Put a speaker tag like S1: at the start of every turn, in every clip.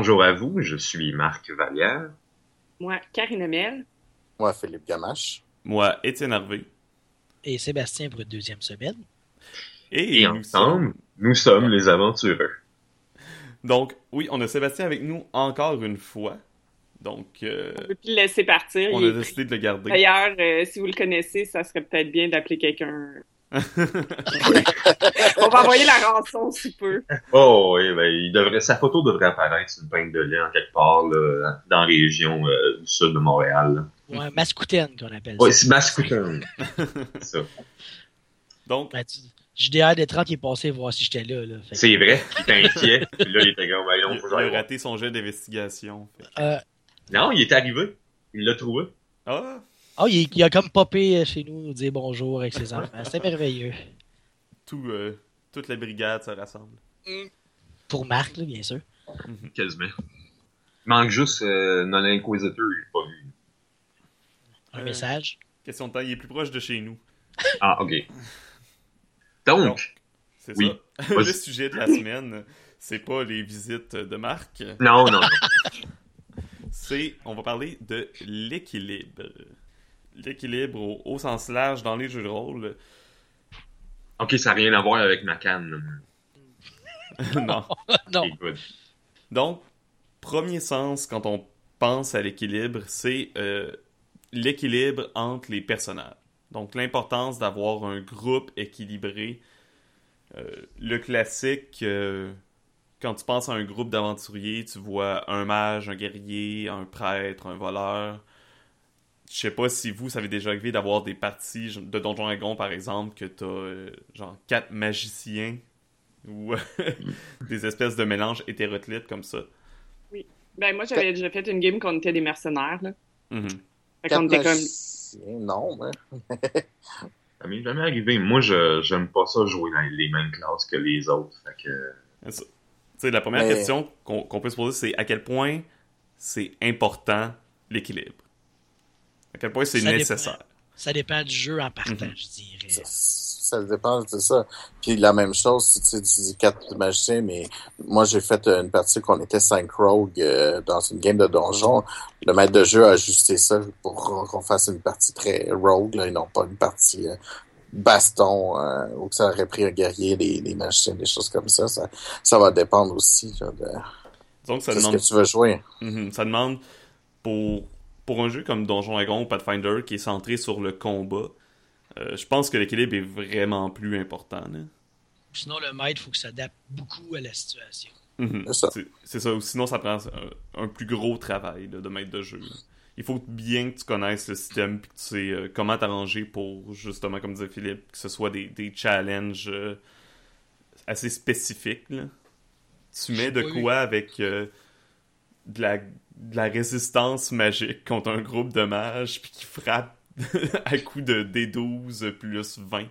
S1: Bonjour à vous, je suis Marc Vallière.
S2: Moi, Karine Mel.
S3: Moi, Philippe Gamache.
S4: Moi, Étienne Harvey.
S5: Et Sébastien pour une deuxième semaine.
S1: Et, ensemble, nous sommes les aventureux.
S4: Donc, oui, on a Sébastien avec nous encore une fois. Donc, euh,
S2: on peut plus le laisser partir.
S4: On a décidé de le garder.
S2: D'ailleurs, euh, si vous le connaissez, ça serait peut-être bien d'appeler quelqu'un. On va envoyer la rançon sous peu.
S1: Oh oui, ben, il devrait, sa photo devrait apparaître sur une pinte de lait en quelque part là, dans la région euh, du sud de Montréal.
S5: Ouais, mascoutaine qu'on appelle
S1: ça. Oui, c'est mascoutaine. c'est ça.
S4: Donc,
S5: ben, tu... JDR des 30 il est passé voir si j'étais là. là.
S1: C'est vrai, il était inquiet. puis là, il était comme,
S4: il, il a raté son jet d'investigation.
S5: Euh,
S1: non, il est arrivé. Il l'a trouvé.
S4: Ah!
S5: Oh, il, il, a comme popé chez nous, nous dire bonjour avec ses enfants. C'est merveilleux.
S4: Tout, euh, toute la brigade se rassemble.
S5: Pour Marc, là, bien sûr.
S1: Mm-hmm. Quasiment. Il manque juste euh, non inquisiteur, il pas vu.
S5: Un message.
S4: Question de temps, il est plus proche de chez nous.
S1: Ah, ok. Donc,
S4: c'est oui. ça. le sujet de la semaine, c'est pas les visites de Marc.
S1: Non, non, non.
S4: c'est, on va parler de l'équilibre. L'équilibre au, au, sens large dans les jeux de rôle.
S1: Ok, ça n'a rien à voir avec ma canne.
S4: non.
S5: non.
S4: Donc, premier sens quand on pense à l'équilibre, c'est euh, l'équilibre entre les personnages. Donc, l'importance d'avoir un groupe équilibré. Euh, le classique, euh, quand tu penses à un groupe d'aventuriers, tu vois un mage, un guerrier, un prêtre, un voleur. Je sais pas si vous, ça avez déjà arrivé d'avoir des parties de Donjon Dragon, par exemple, que t'as euh, genre quatre magiciens ou des espèces de mélanges hétéroclites comme ça.
S2: Oui. Ben, moi, j'avais déjà fait une game qu'on était des mercenaires, là.
S4: Mm -hmm.
S2: Fait qu'on était comme
S3: non, mais.
S1: ça m'est jamais arrivé. Moi, je j'aime pas ça jouer dans les mêmes classes que les autres. Fait que...
S4: Tu sais, la première
S3: Mais-
S4: question qu'on qu'on peut se poser, c'est à quel point c'est important l'équilibre? À quel point c'est
S5: Ça dépend.
S4: nécessaire.
S5: Ça dépend du jeu en partant,
S4: Mhm.
S5: je dirais.
S3: Ça, ça dépend de ça. Puis la même chose, si tu sais, tu dis quatre magiciens, mais moi j'ai fait une partie qu'on était cinq rogues euh, dans une game de donjon. Le maître de jeu a ajusté ça pour qu'on fasse une partie très rogue, là, et non pas une partie euh, baston, euh, ou que ça aurait pris un guerrier, des, des magiciens, des choses comme ça. Ça, ça va dépendre aussi là, de
S4: Donc, ça
S3: de ce
S4: demande
S3: que tu veux jouer.
S4: Mhm. Ça demande pour, pour un jeu comme Donjon Dragon ou Pathfinder qui est centré sur le combat, euh, je pense que l'équilibre est vraiment plus important. là.
S5: Sinon, le maître, il faut que ça s'adapte beaucoup à la situation.
S3: C'est ça.
S4: C'est ça. Ou Sinon, ça prend un, un plus gros travail là, de maître de jeu. là. Il faut bien que tu connaisses le système et que tu sais euh, comment t'arranger pour, justement, comme disait Philippe, que ce soit des, des challenges euh, assez spécifiques. là. Tu mets de quoi avec euh, de, la, de la résistance magique contre un groupe de mages puis qui frappe à coup de D12 plus 20.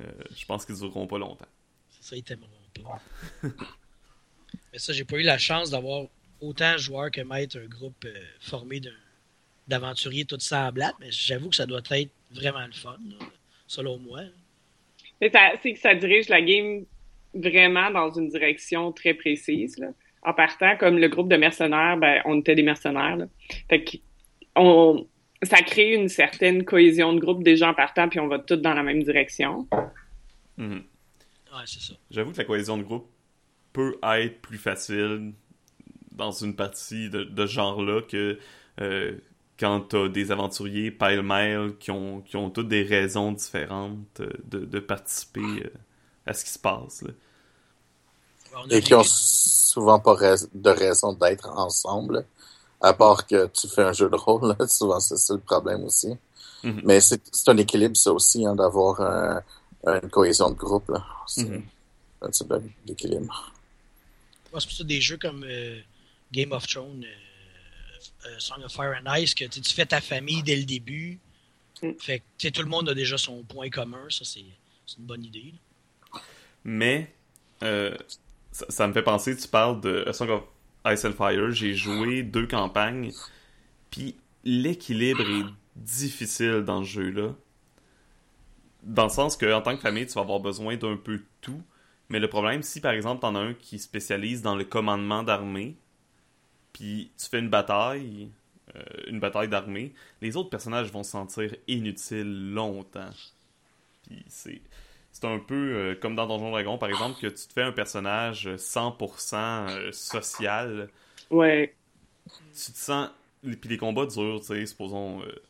S4: Euh, je pense qu'ils dureront pas longtemps.
S5: Ça, ils t'aimeront pas. Mais ça, j'ai pas eu la chance d'avoir autant de joueurs que maître un groupe euh, formé d'aventuriers tous semblables, mais j'avoue que ça doit être vraiment le fun, là, selon moi.
S2: Mais ça- c'est que ça dirige la game vraiment dans une direction très précise. Là. En partant, comme le groupe de mercenaires, ben, on était des mercenaires. Là. Fait que on, ça crée une certaine cohésion de groupe déjà en partant, puis on va tous dans la même direction.
S4: Mhm.
S5: Ouais, c'est ça.
S4: J'avoue que la cohésion de groupe peut être plus facile dans une partie de, de ce genre-là que euh, quand t'as des aventuriers pêle-mêle qui ont, qui ont toutes des raisons différentes euh, de, de participer euh, à ce qui se passe. là.
S5: On a
S3: Et qui ont
S5: des-
S3: souvent pas rais- de raison d'être ensemble. À part que tu fais un jeu de rôle, là, souvent c'est ça le problème aussi.
S4: Mhm.
S3: Mais c'est c'est un équilibre ça aussi, hein, d'avoir un- une cohésion de groupe. C'est
S4: Mhm.
S3: un type d'équilibre.
S5: C'est pour ça des jeux comme euh, Game of Thrones, euh, euh, Song of Fire and Ice, que tu fais ta famille dès le début.
S2: Mm.
S5: Fait que tu sais, tout le monde a déjà son point commun, ça c'est c'est une bonne idée. là.
S4: Mais euh, ça, me fait penser, tu parles de A Song of Ice and Fire, j'ai joué deux campagnes, puis l'équilibre est difficile dans ce jeu-là. Dans le sens que en tant que famille, tu vas avoir besoin d'un peu tout. Mais le problème, si par exemple t'en as un qui spécialise dans le commandement d'armée, puis tu fais une bataille, euh, une bataille d'armée, les autres personnages vont se sentir inutiles longtemps. Puis c'est c'est un peu euh, comme dans Donjon Dragon, par exemple, que tu te fais un personnage 100% euh, social.
S2: Ouais.
S4: Tu te sens. Puis les combats durent, tu sais, supposons euh,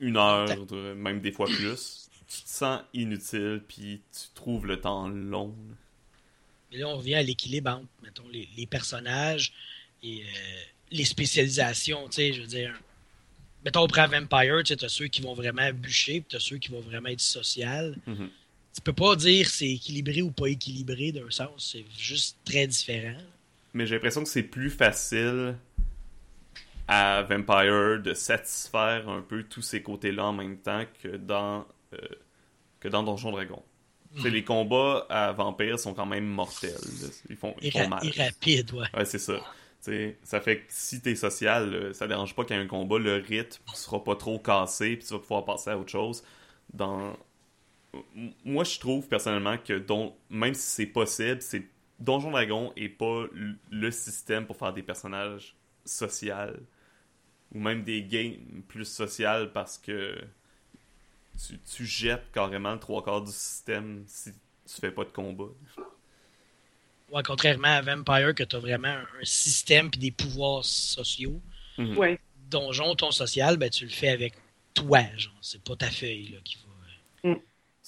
S4: une heure, même des fois plus. Tu te sens inutile, puis tu trouves le temps long.
S5: Mais là, on revient à l'équilibre entre, mettons, les, les personnages et les spécialisations, tu sais, je veux dire. Mettons, on prend Vampire, tu sais, t'as ceux qui vont vraiment bûcher, puis t'as ceux qui vont vraiment être social.
S4: Mhm.
S5: Tu peux pas dire c'est équilibré ou pas équilibré d'un sens, c'est juste très différent.
S4: Mais j'ai l'impression que c'est plus facile à Vampire de satisfaire un peu tous ces côtés-là en même temps que dans euh, que dans Donjon Dragon. Sais, Les combats à Vampire sont quand même mortels. Ils font, ils
S5: Et,
S4: font mal.
S5: et rapide, ouais.
S4: Ouais, c'est ça. Ça fait que si t'es social, ça dérange pas qu'il y ait un combat, le rythme sera pas trop cassé, puis tu vas pouvoir passer à autre chose. Dans... Moi, je trouve personnellement que don... même si c'est possible, c'est Donjon Dragon est pas le système pour faire des personnages sociaux ou même des games plus sociales parce que tu, tu jettes carrément le trois quarts du système si tu fais pas de combat.
S5: Ouais, contrairement à Vampire, que t'as vraiment un, système puis des pouvoirs sociaux.
S4: Mhm.
S2: Ouais.
S5: Donjon, ton social, ben tu le fais avec toi, genre. C'est pas ta feuille là, qui va.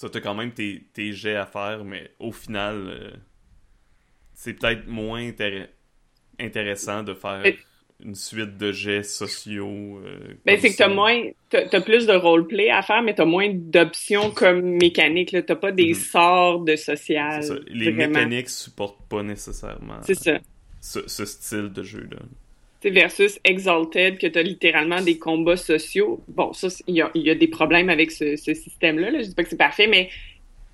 S4: Ça, t'as quand même tes, tes jets à faire, mais au final, euh, c'est peut-être moins intér- intéressant de faire une suite de jets sociaux. euh,
S2: Ben, c'est que t'as moins, t'as, plus de roleplay à faire, mais t'as moins d'options comme mécanique, là. T'as pas des
S4: Mhm.
S2: sorts de social.
S4: ça. Les
S2: vraiment.
S4: mécaniques supportent pas nécessairement
S2: C'est ça.
S4: ce, ce style de jeu-là.
S2: T'sais, versus Exalted, que t'as littéralement des combats sociaux. Bon, ça, il y a, y a des problèmes avec ce, ce système-là. Là. Je dis pas que c'est parfait, mais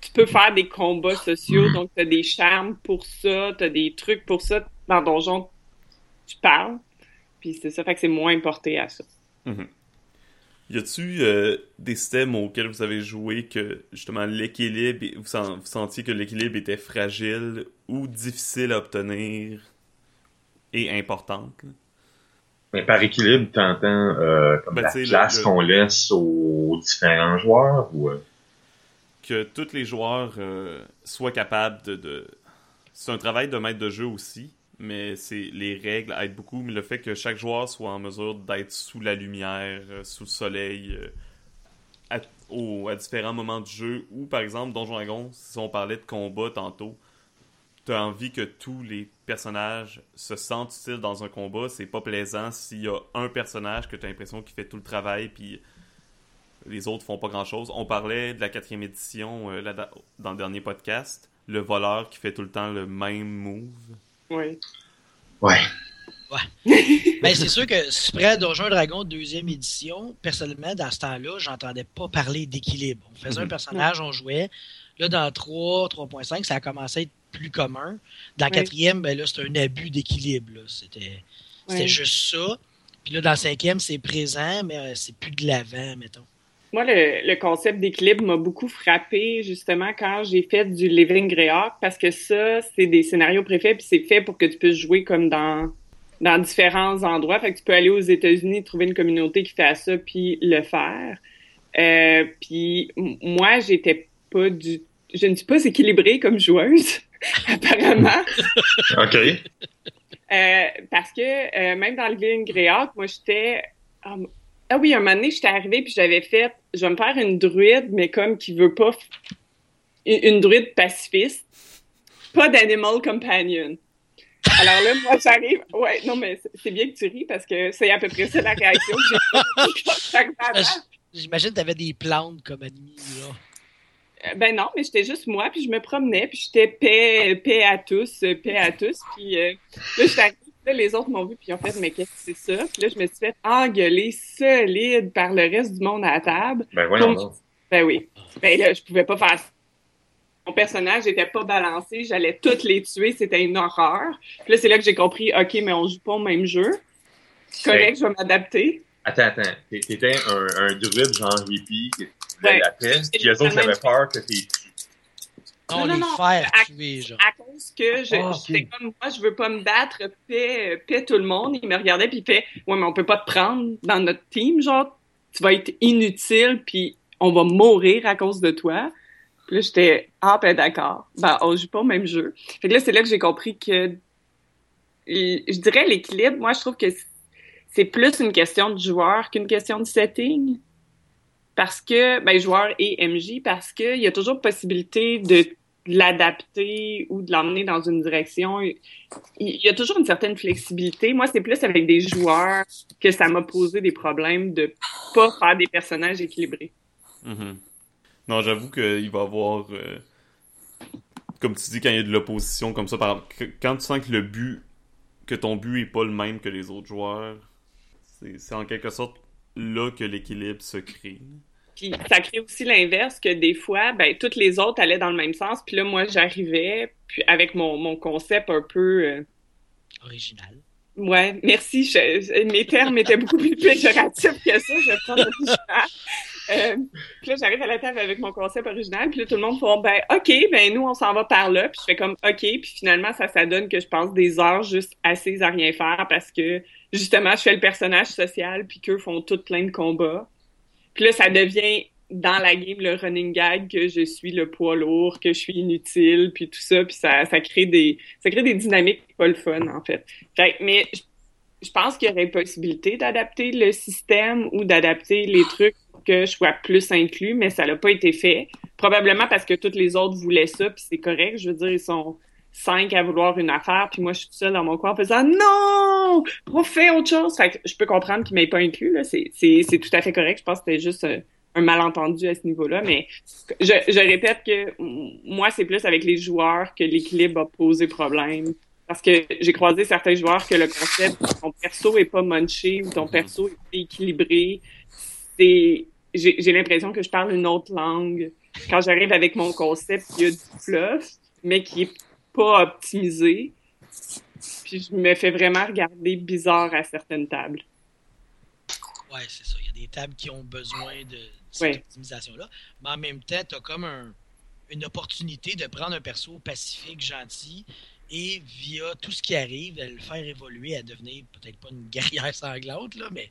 S2: tu peux faire des combats sociaux,
S1: Mhm.
S2: donc t'as des charmes pour ça, t'as des trucs pour ça. Dans Donjon, tu parles. Puis c'est ça, fait que c'est moins porté à ça.
S4: Y a-tu euh, des systèmes auxquels vous avez joué que justement l'équilibre, vous, sen- vous sentiez que l'équilibre était fragile ou difficile à obtenir et importante? là?
S1: Mais par équilibre, t'entends euh, comme
S4: Ben,
S1: la place
S4: le-
S1: qu'on laisse aux différents joueurs ou euh,
S4: que tous les joueurs euh, soient capables de, de- C'est un travail de maître de jeu aussi, mais c'est les règles aident beaucoup, mais le fait que chaque joueur soit en mesure d'être sous la lumière, euh, sous le soleil, euh, à, au- à différents moments du jeu, ou par exemple, Donjon Dragon, si on parlait de combat tantôt, t'as envie que tous les personnages se sentent utiles dans un combat, c'est pas plaisant s'il y a un personnage que t'as l'impression qu'il fait tout le travail, puis les autres font pas grand chose. On parlait de la quatrième édition euh, là, dans le dernier podcast. Le voleur qui fait tout le temps le même move.
S2: Oui.
S1: Ouais.
S5: Ben, c'est sûr que prends Donjon Dragon deuxième édition, personnellement, dans ce temps-là, j'entendais pas parler d'équilibre. On faisait un
S4: Mhm.
S5: personnage, on jouait. Là, dans 3, 3.5, ça a commencé à être plus commun. Dans
S2: Oui.
S5: quatrième, ben là, c'était un abus d'équilibre. C'était juste ça. Puis là, dans le cinquième, c'est présent, mais euh, c'est plus de l'avant, mettons.
S2: Moi, le, le concept d'équilibre m'a beaucoup frappé justement quand j'ai fait du Living Greyhawk parce que ça, c'est des scénarios préfaits puis c'est fait pour que tu puisses jouer comme dans dans différents endroits. Fait que tu peux aller aux États-Unis trouver une communauté qui fait ça puis le faire. Euh, puis moi, j'étais pas du, je ne suis pas équilibrée comme joueuse apparemment.
S1: OK.
S2: Euh, parce que euh, même dans le Greyhawk, moi j'étais ah, ah oui, un moment donné, j'étais arrivée puis j'avais fait je vais me faire une druide mais comme qui veut pas f- une, une druide pacifiste, pas d'animal companion. Alors là, moi j'arrive, ouais, non mais c'est- c'est bien que tu ris parce que c'est à peu près ça la réaction que j'ai.
S5: J'imagine que tu avais des plantes comme ennemis. Là.
S2: Euh, Ben non, mais j'étais juste moi, puis je me promenais, puis j'étais paix, paix à tous, euh, paix à tous, puis euh, là, j'étais arrivée, là, les autres m'ont vu, puis ils ont fait, mais qu'est-ce que c'est ça? Puis là, je me suis fait engueuler solide par le reste du monde à la table.
S1: Ben voyons
S2: Donc. Ben oui. Ben là, je pouvais pas faire ça. Mon personnage était pas balancé, j'allais toutes les tuer, c'était une horreur. Puis là, c'est là que j'ai compris, OK, mais on joue pas au même jeu. C'est correct, je vais m'adapter.
S1: Attends, attends. T'é- T'étais un, un druide genre hippie qui voulait
S2: Ouais.
S1: la paix, puis eux autres avaient peur que t'es
S5: Non,
S2: Non, non,
S5: les
S2: non,
S5: faire
S2: à-
S5: tuer, genre.
S2: À cause que je, j'étais comme moi, je veux pas me battre, paix, paix tout le monde. Il me regardait puis il fait, ouais, mais on peut pas te prendre dans notre team, genre, tu vas être inutile puis on va mourir à cause de toi. Puis là, j'étais, ah, ben d'accord. Ben, on joue pas au même jeu. Fait que là, c'est là que j'ai compris que, je dirais l'équilibre, moi, je trouve que c'est plus une question de joueur qu'une question de setting. Parce que, ben, joueur et MJ, parce qu'il y a toujours possibilité de l'adapter ou de l'emmener dans une direction. Il y a toujours une certaine flexibilité. Moi, c'est plus avec des joueurs que ça m'a posé des problèmes de pas faire des personnages équilibrés.
S4: Mhm. Non, j'avoue qu'il va y avoir. euh, comme tu dis, quand il y a de l'opposition comme ça, par exemple, quand tu sens que le but, que ton but est pas le même que les autres joueurs, c'est en quelque sorte là que l'équilibre se crée.
S2: Puis ça crée aussi l'inverse que des fois, ben toutes les autres allaient dans le même sens, puis là moi j'arrivais, puis avec mon, mon concept un peu euh,
S5: Original.
S2: Ouais, merci. Je- mes termes étaient beaucoup plus péjoratifs que ça. Je vais prendre original. Euh, puis là, j'arrive à la table avec mon concept original, puis là, tout le monde fait ben OK, ben nous, on s'en va par là. Puis je fais comme OK, puis finalement, ça, ça donne que je passe des heures juste assises à rien faire parce que, justement, je fais le personnage social, puis qu'eux font tout plein de combats. Puis là, ça devient dans la game le running gag que je suis le poids lourd, que je suis inutile, puis tout ça, puis ça, crée des ça crée des dynamiques pas le fun en fait. Fait mais je, je pense qu'il y aurait possibilité d'adapter le système ou d'adapter les trucs pour que je sois plus inclus, mais ça n'a pas été fait. Probablement parce que toutes les autres voulaient ça, puis c'est correct. Je veux dire, ils sont cinq à vouloir une affaire, puis moi je suis toute seule dans mon coin en faisant non, on fait autre chose. Fait que je peux comprendre qu'ils m'aient pas inclus là, c'est c'est c'est tout à fait correct. Je pense que c'était juste un malentendu à ce niveau-là, mais je, je répète que moi c'est plus avec les joueurs que l'équilibre a posé problème. Parce que j'ai croisé certains joueurs que le concept ton perso est pas munché ou ton perso est équilibré, c'est j'ai j'ai l'impression que je parle une autre langue quand j'arrive avec mon concept il y a du fluff mais qui est pas optimisé. Puis je me fais vraiment regarder bizarre à certaines tables.
S5: Ouais, c'est ça. Il y a des tables qui ont besoin de cette
S2: Ouais.
S5: optimisation-là. Mais en même temps, tu as comme un- une opportunité de prendre un perso pacifique, gentil, et via tout ce qui arrive, de le faire évoluer à devenir peut-être pas une guerrière sanglante, là, mais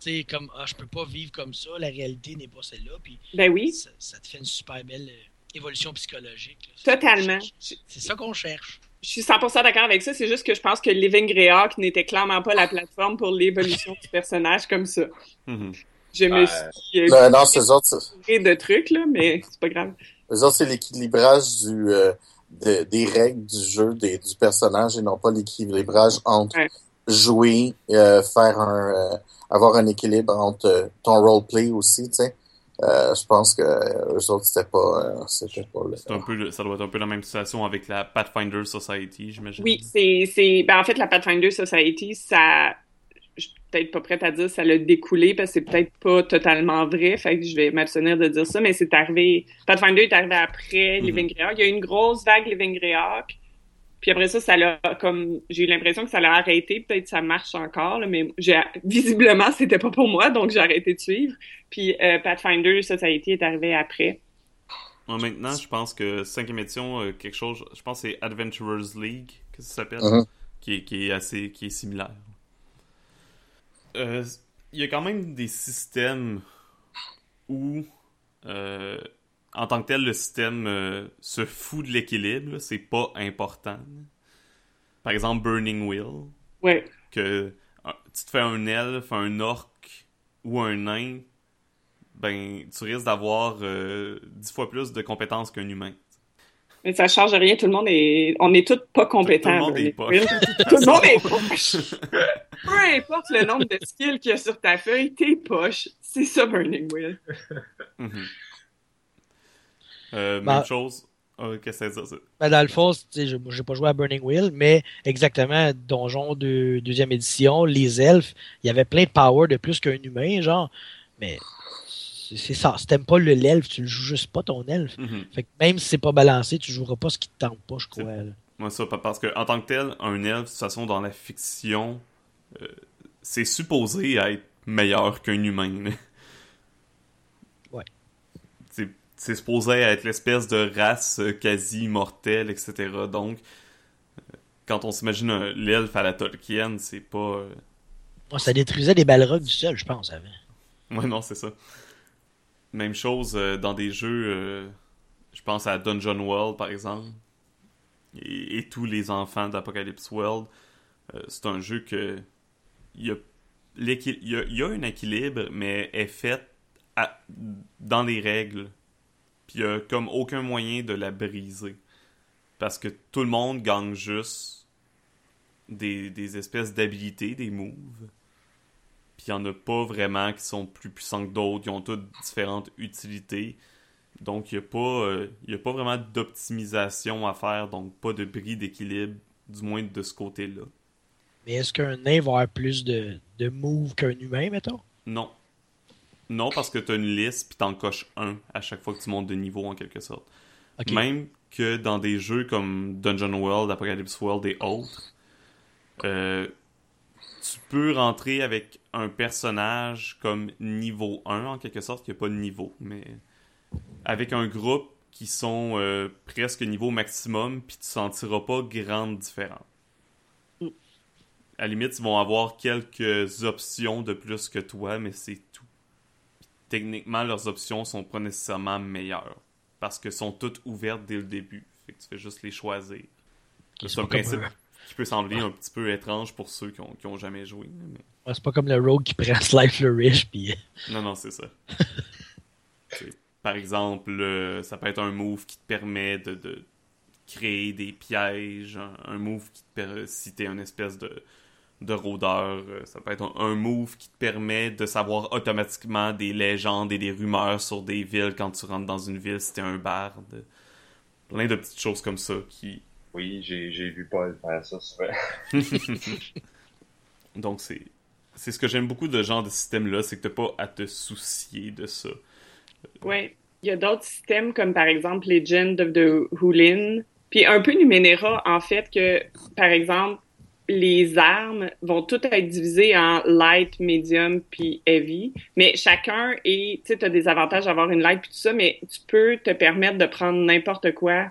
S5: tu sais, comme ah, je peux pas vivre comme ça, la réalité n'est pas celle-là, puis
S2: Ben oui,
S5: ça, ça te fait une super belle euh, évolution psychologique. là.
S2: Totalement.
S5: C'est ça qu'on cherche.
S2: je suis 100% d'accord avec ça. C'est juste que je pense que Living Greyhawk n'était clairement pas la plateforme pour l'évolution du personnage comme ça.
S4: Mhm.
S2: Je me
S1: Ouais.
S2: suis euh,
S3: Non, non, ces autres, c'est-
S2: bourrée de trucs, là, mais c'est pas grave.
S3: eux autres, c'est l'équilibrage du, euh, de- des règles du jeu, des, du personnage, et non pas l'équilibrage entre
S2: Ouais.
S3: jouer, euh, faire un, euh, avoir un équilibre entre euh, ton roleplay aussi, tu sais. Euh, je pense que euh, eux autres, c'était pas, euh, c'était pas le-
S4: un peu, ça doit être un peu la même situation avec la Pathfinder Society, j'imagine.
S2: Oui, c'est, c'est, ben en fait, la Pathfinder Society, ça, je suis peut-être pas prête à dire ça l'a découlé parce que c'est peut-être pas totalement vrai, fait que je vais m'abstenir de dire ça, mais c'est arrivé, Pathfinder est arrivé après
S4: Mhm.
S2: Living Greyhawk. Il y a eu une grosse vague Living Greyhawk. Puis après ça, ça l'a comme j'ai eu l'impression que ça l'a arrêté. Peut-être que ça marche encore, là, mais j'ai visiblement c'était pas pour moi, donc j'ai arrêté de suivre. Puis euh, Pathfinder Society est arrivé après.
S4: Ouais, maintenant, je pense que cinquième édition, euh, quelque chose, je pense que c'est Adventurers League, que ça s'appelle, qui, est, qui est assez, qui est similaire. Euh, Il y a quand même des systèmes où, euh, en tant que tel, le système euh, se fout de l'équilibre, c'est pas important. Par exemple, Burning Wheel,
S2: Ouais.
S4: que tu te fais un elfe, un orc ou un nain, ben, tu risques d'avoir euh, dix fois plus de compétences qu'un humain.
S2: Mais ça change rien, tout le monde est. On est tous pas compétents.
S4: Tout le monde est poche.
S2: Tout le monde est poche. Peu importe le nombre de skills qu'il y a sur ta feuille, t'es poche. C'est ça, Burning Wheel.
S4: Mhm. Euh,
S5: Bah-
S4: Même chose. Ah, Qu'est-ce que ça? ça?
S5: Ben, dans le fond, j'ai pas joué à Burning Wheel, mais exactement, Donjon de deuxième édition, les elfes, il y avait plein de power de plus qu'un humain, genre. Mais c'est ça. Si t'aimes pas le l'elfe, tu le joues juste pas ton elfe.
S4: Mhm.
S5: Fait que même si c'est pas balancé, tu joueras pas ce qui te tente pas, je crois.
S4: Moi, ça, pa- parce que en tant que tel, un elfe, de toute façon, dans la fiction, euh, c'est supposé être meilleur qu'un humain. là.
S5: Ouais.
S4: C'est- supposé être l'espèce de race euh, quasi immortelle, etc. Donc, euh, quand on s'imagine un- l'elfe à la Tolkien, c'est pas... euh,
S5: ça détruisait les balrogs du sol, je pense, avant.
S4: Ouais, non, c'est ça. Même chose euh, dans des jeux, euh, je pense à Dungeon World, par exemple, et, et tous les enfants d'Apocalypse World. Euh, c'est un jeu que il y a, l'équi- il y a, il y a un équilibre, mais est fait à- dans les règles. Il y a comme aucun moyen de la briser. Parce que tout le monde gagne juste des, des espèces d'habilités, des moves. Puis il n'y en a pas vraiment qui sont plus puissants que d'autres. Ils ont toutes différentes utilités. Donc il n'y a, pas, euh, y a pas vraiment d'optimisation à faire, donc pas de bris d'équilibre, du moins de ce côté-là.
S5: Mais est-ce qu'un nain va avoir plus de, de moves qu'un humain, mettons?
S4: Non. Non, parce que tu as une liste, puis t'en coches un à chaque fois que tu montes de niveau, en quelque sorte. Même que dans des jeux comme Dungeon World, Apocalypse World et autres, euh, tu peux rentrer avec un personnage comme niveau 1 en quelque sorte, qui n'y a pas de niveau, mais avec un groupe qui sont euh, presque niveau maximum, puis tu sentiras pas grande différence.
S2: Mm.
S4: À la limite, ils vont avoir quelques options de plus que toi, mais c'est techniquement, leurs options sont pas nécessairement meilleures parce que sont toutes ouvertes dès le début. Fait que tu fais juste les choisir. C'est un
S5: comme
S4: principe qui peut sembler un petit peu étrange pour ceux qui ont, qui ont jamais joué. Mais...
S5: Ouais, c'est pas comme le rogue qui prend Slice Flourish, puis... euh,
S4: Non, non, c'est ça. Par exemple, euh, ça peut être un move qui te permet de, de créer des pièges, un, un move qui te permet, si t'es une espèce de, de rôdeur, euh, ça peut être un, un move qui te permet de savoir automatiquement des légendes et des rumeurs sur des villes quand tu rentres dans une ville si t'es un barde. Plein de petites choses comme ça qui,
S1: Oui, j'ai j'ai vu Paul faire ça souvent.
S4: Donc, c'est c'est ce que j'aime beaucoup de ce genre de système-là, c'est que t'as pas à te soucier de ça.
S2: Oui. Il y a d'autres systèmes comme par exemple Legend of the Hulin. Puis un peu Numenera, en fait, que par exemple, les armes vont toutes être divisées en light, medium puis heavy. Mais chacun est, tu sais, t'as des avantages d'avoir une light puis tout ça, mais tu peux te permettre de prendre n'importe quoi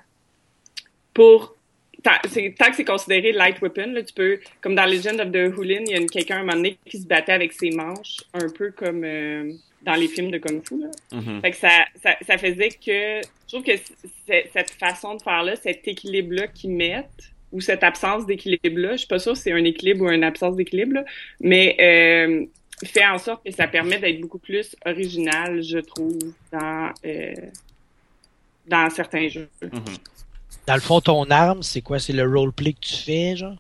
S2: pour tant, que c'est considéré light weapon, là, tu peux, comme dans Legend of the Hulin, il y a une- quelqu'un à un moment donné qui se battait avec ses manches, un peu comme euh, dans les films de Kung Fu. Là.
S4: Mhm.
S2: Fait que ça, ça, ça faisait que, je trouve que cette façon de faire-là, cet équilibre-là qu'ils mettent, ou cette absence d'équilibre-là, je suis pas sûre si c'est un équilibre ou une absence d'équilibre, mais euh, fait en sorte que ça permet d'être beaucoup plus original, je trouve, dans, euh, dans certains jeux.
S4: Mhm.
S5: Dans le fond, ton arme, c'est quoi? C'est le roleplay que tu fais, genre?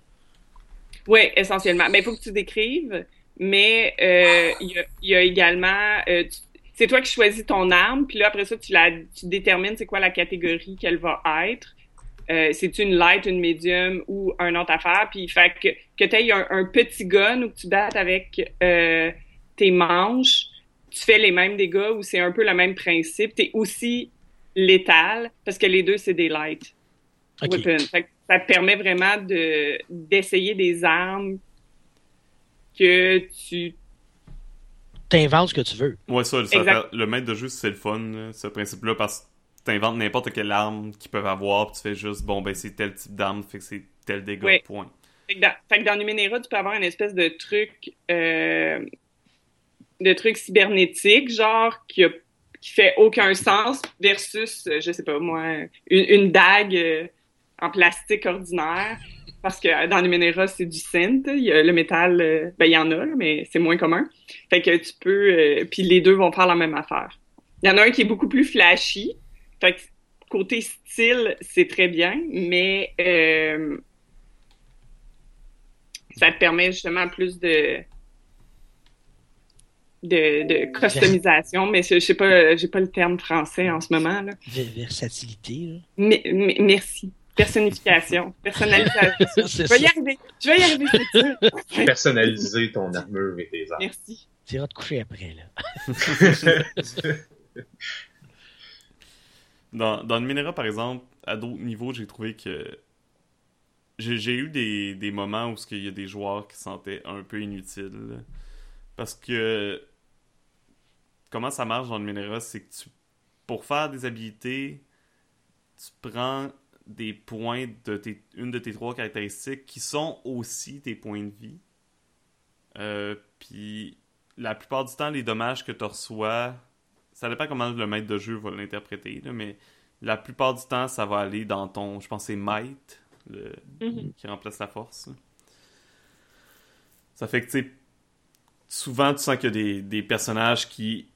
S2: Oui, essentiellement. Mais il faut que tu décrives. Mais euh, il y, a, il y a également, euh, c'est toi qui choisis ton arme, puis là après ça tu la, tu détermines c'est quoi la catégorie qu'elle va être. Euh, c'est une light, une medium ou un autre affaire. Puis fait que que tu aies un, un petit gun ou que tu battes avec euh, tes manches, tu fais les mêmes dégâts ou c'est un peu le même principe. T'es aussi létal parce que les deux c'est des lights
S5: Ok.
S2: weapons. Fait que ça te permet vraiment de d'essayer des armes que tu
S5: T'inventes ce que tu veux.
S4: Ouais, ça, le maître de jeu, c'est le fun, ce principe-là, parce que t'inventes n'importe quelle arme qu'ils peuvent avoir, puis tu fais juste, bon, ben, c'est tel type d'arme, fait que c'est tel dégât,
S2: Ouais.
S4: point.
S2: Fait que dans, fait que dans Numenera, tu peux avoir une espèce de truc, euh, de truc cybernétique, genre, qui, a, qui fait aucun sens, versus, euh, je sais pas moi, une, une dague euh, en plastique ordinaire. Parce que dans Numenera, c'est du synth. Il y a le métal, ben, il y en a, mais c'est moins commun. Fait que tu peux, euh, puis les deux vont faire la même affaire. Il y en a un qui est beaucoup plus flashy. Fait que côté style, c'est très bien, mais euh, ça te permet justement plus de de, de customisation, mais je, sais pas, j'ai pas le terme français en ce moment là.
S5: Versatilité, là.
S2: Mais- mais- merci. Personnification, personnalisation. Je vais y arriver. Je vais y arriver, c'est sûr.
S1: Personnaliser ton armure et tes armes.
S2: Merci.
S5: Tu iras te coucher après, là.
S4: Dans, dans le Minera, par exemple, à d'autres niveaux, j'ai trouvé que. J'ai eu des, des moments où il y a des joueurs qui se sentaient un peu inutiles. Parce que. Comment ça marche dans le Minera, c'est que tu pour faire des habilités, tu prends des points de tes, une de tes trois caractéristiques qui sont aussi tes points de vie. Euh, puis la plupart du temps, les dommages que tu reçois, ça dépend comment le maître de jeu va l'interpréter, mais la plupart du temps, ça va aller dans ton, je pense c'est might, le,
S2: Mhm.
S4: qui remplace la force. Ça fait que, tu sais, souvent, tu sens qu'il y a des, des personnages qui,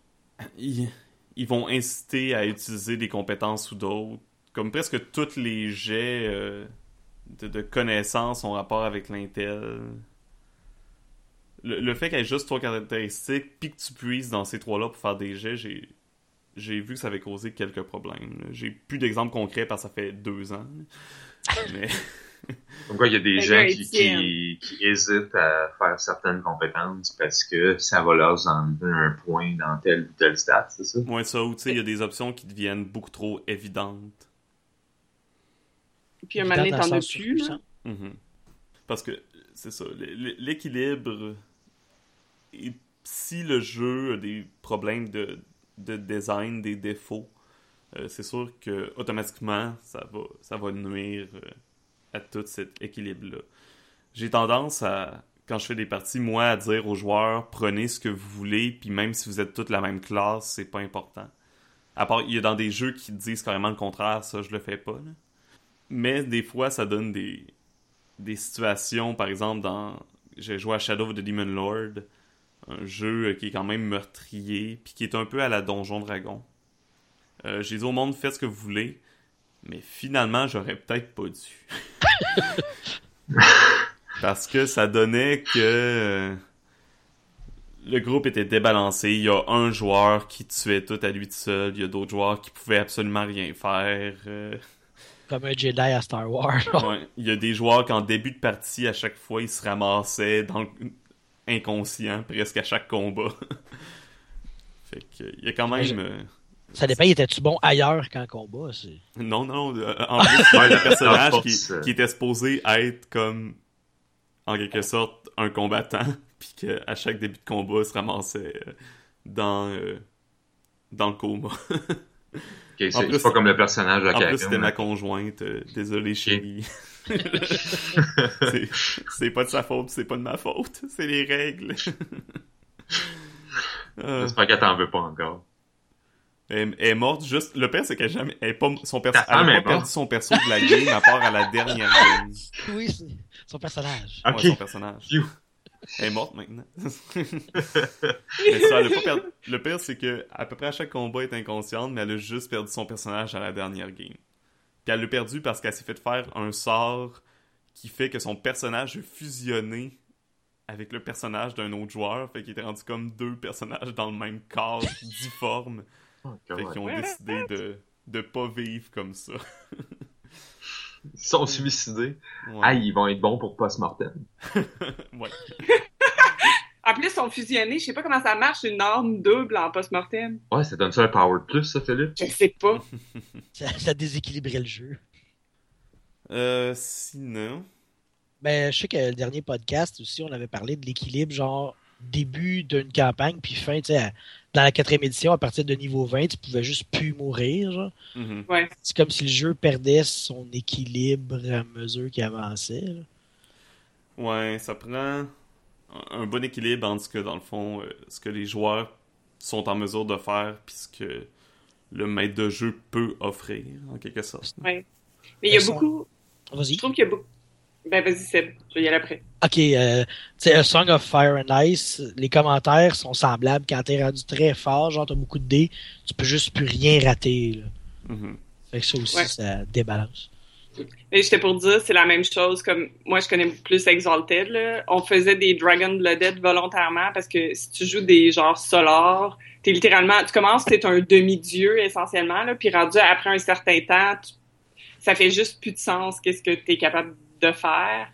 S4: ils, ils vont inciter à utiliser des compétences ou d'autres. Comme presque tous les jets euh, de, de connaissances ont rapport avec l'intel. Le, le fait qu'il y ait juste trois caractéristiques, puis que tu puisses dans ces trois-là pour faire des jets, j'ai j'ai vu que ça avait causé quelques problèmes. J'ai plus d'exemples concrets parce que ça fait deux ans. Mais
S1: Comme quoi, il y a des gens qui,
S2: Étienne.
S1: qui, qui hésitent à faire certaines compétences parce que ça va leur enlever un point dans tel ou tel stat, c'est ça?
S4: moins ça, ou tu sais, il y a des options qui deviennent beaucoup trop évidentes.
S2: Puis un moment donné, t'en as plus, là.
S4: Mhm. Parce que, c'est ça, l'équilibre, et si le jeu a des problèmes de, de design, des défauts, euh, c'est sûr que automatiquement, ça va, ça va nuire euh, à tout cet équilibre-là. J'ai tendance à, quand je fais des parties, moi, à dire aux joueurs, prenez ce que vous voulez, puis même si vous êtes toutes la même classe, c'est pas important. À part, il y a dans des jeux qui disent carrément le contraire, ça, je le fais pas. Mais des fois, ça donne des, des situations, par exemple, dans. J'ai joué à Shadow of the Demon Lord, un jeu qui est quand même meurtrier, puis qui est un peu à la Donjon Dragon. Euh, J'ai dit au monde, faites ce que vous voulez, mais finalement, j'aurais peut-être pas dû. Parce que ça donnait que euh, le groupe était débalancé. Il y a un joueur qui tuait tout à lui tout seul, il y a d'autres joueurs qui pouvaient absolument rien faire. euh,
S5: Comme un Jedi à Star Wars.
S4: Ouais. Il y a des joueurs qu'en début de partie, à chaque fois, ils se ramassaient dans le... inconscient presque à chaque combat. fait que, il y a quand
S5: je-
S4: même... euh,
S5: Ça dépend, il était-tu bon ailleurs qu'en combat? C'est...
S4: Non, non, euh, en plus, il y a un personnage qui,
S1: euh.
S4: qui était supposé être comme, en quelque sorte, un combattant, puis qu'à chaque début de combat, il se ramassait euh, dans, euh, dans le coma.
S1: C'est
S4: plus-
S1: c'est pas comme le personnage de
S4: En plus, c'était ma conjointe. euh, désolé, chérie. c'est, c'est pas de sa faute, c'est pas de ma faute. C'est les règles. Euh,
S1: J'espère qu'elle t'en veut pas encore.
S4: elle, elle est morte juste. Le pire, c'est qu'elle a jamais. Elle, est pas, son perso, elle a pas perdu son perso de la game à part à la dernière game.
S5: Oui, c'est son personnage.
S1: Ok.
S4: Ouais, son personnage.
S1: Phew.
S4: Elle est morte maintenant. mais ça, elle a pas perdu. Le pire, c'est que à peu près à chaque combat, elle est inconsciente, mais elle a juste perdu son personnage à la dernière game. Puis elle l'a perdu parce qu'elle s'est fait faire un sort qui fait que son personnage a fusionné avec le personnage d'un autre joueur. Fait qu'il était rendu comme deux personnages dans le même corps difforme.
S1: Oh,
S4: Fait qu'ils ont décidé de, de pas vivre comme ça.
S1: Ils sont suicidés.
S4: Ouais.
S1: Ah, ils vont être bons pour post-mortem.
S4: Ouais.
S2: En plus, ils sont fusionnés. Je sais pas comment ça marche, une arme double en post-mortem.
S1: Ouais, ça donne ça un power plus, ça, Philippe?
S2: Je sais pas.
S5: Ça, ça déséquilibrait le jeu.
S4: Euh, sinon.
S5: Ben, je sais que le dernier podcast aussi, on avait parlé de l'équilibre, genre début d'une campagne, puis fin, tu sais, dans la quatrième édition, à partir de niveau 20, tu pouvais juste plus mourir.
S4: mhm.
S2: Ouais.
S5: C'est comme si le jeu perdait son équilibre à mesure qu'il avançait. là.
S4: Ouais, ça prend un- bon équilibre entre ce que, dans le fond, euh, ce que les joueurs sont en mesure de faire puis ce que le maître de jeu peut offrir, en quelque sorte.
S2: Mais il y a beaucoup.
S5: Vas-y.
S2: Je trouve qu'il y a beaucoup. Ben, vas-y, Seb. Je vais y aller après.
S5: Ok, euh, tu sais, A Song of Fire and Ice, les commentaires sont semblables. Quand t'es rendu très fort, genre t'as beaucoup de dés, tu peux juste plus rien rater. Là.
S4: Mhm.
S5: Fait que ça aussi,
S2: Ouais.
S5: ça débalance.
S2: Mais j'étais pour dire, c'est la même chose comme moi, je connais plus Exalted. Là. On faisait des Dragon Blooded volontairement parce que si tu joues des genres solars, t'es littéralement, tu commences, t'es un demi-dieu essentiellement, là, puis rendu après un certain temps, tu- ça fait juste plus de sens qu'est-ce que t'es capable de faire.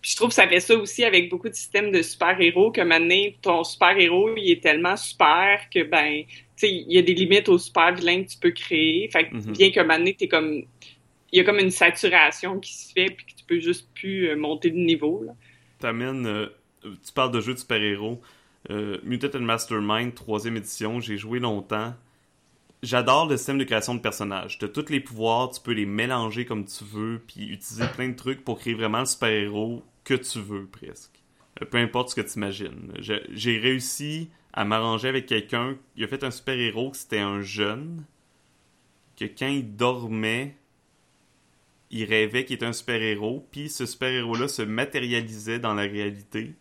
S2: Puis je trouve que ça fait ça aussi avec beaucoup de systèmes de super-héros, que maintenant, ton super-héros, il est tellement super que, ben, tu sais, il y a des limites aux super-vilains que tu peux créer. Fait que
S4: Mhm.
S2: bien que maintenant, t'es comme il y a comme une saturation qui se fait puis que tu peux juste plus euh, monter de niveau là.
S4: T'amènes, euh, tu parles de jeux de super-héros. Euh, Mutant and Mastermind, troisième édition, j'ai joué longtemps. J'adore le système de création de personnages. De tous les pouvoirs, tu peux les mélanger comme tu veux, puis utiliser plein de trucs pour créer vraiment le super-héros que tu veux, presque. Euh, peu importe ce que tu imagines. J'ai réussi à m'arranger avec quelqu'un. Il a fait un super-héros que c'était un jeune, que quand il dormait, il rêvait qu'il était un super-héros, puis ce super-héros-là se matérialisait dans la réalité.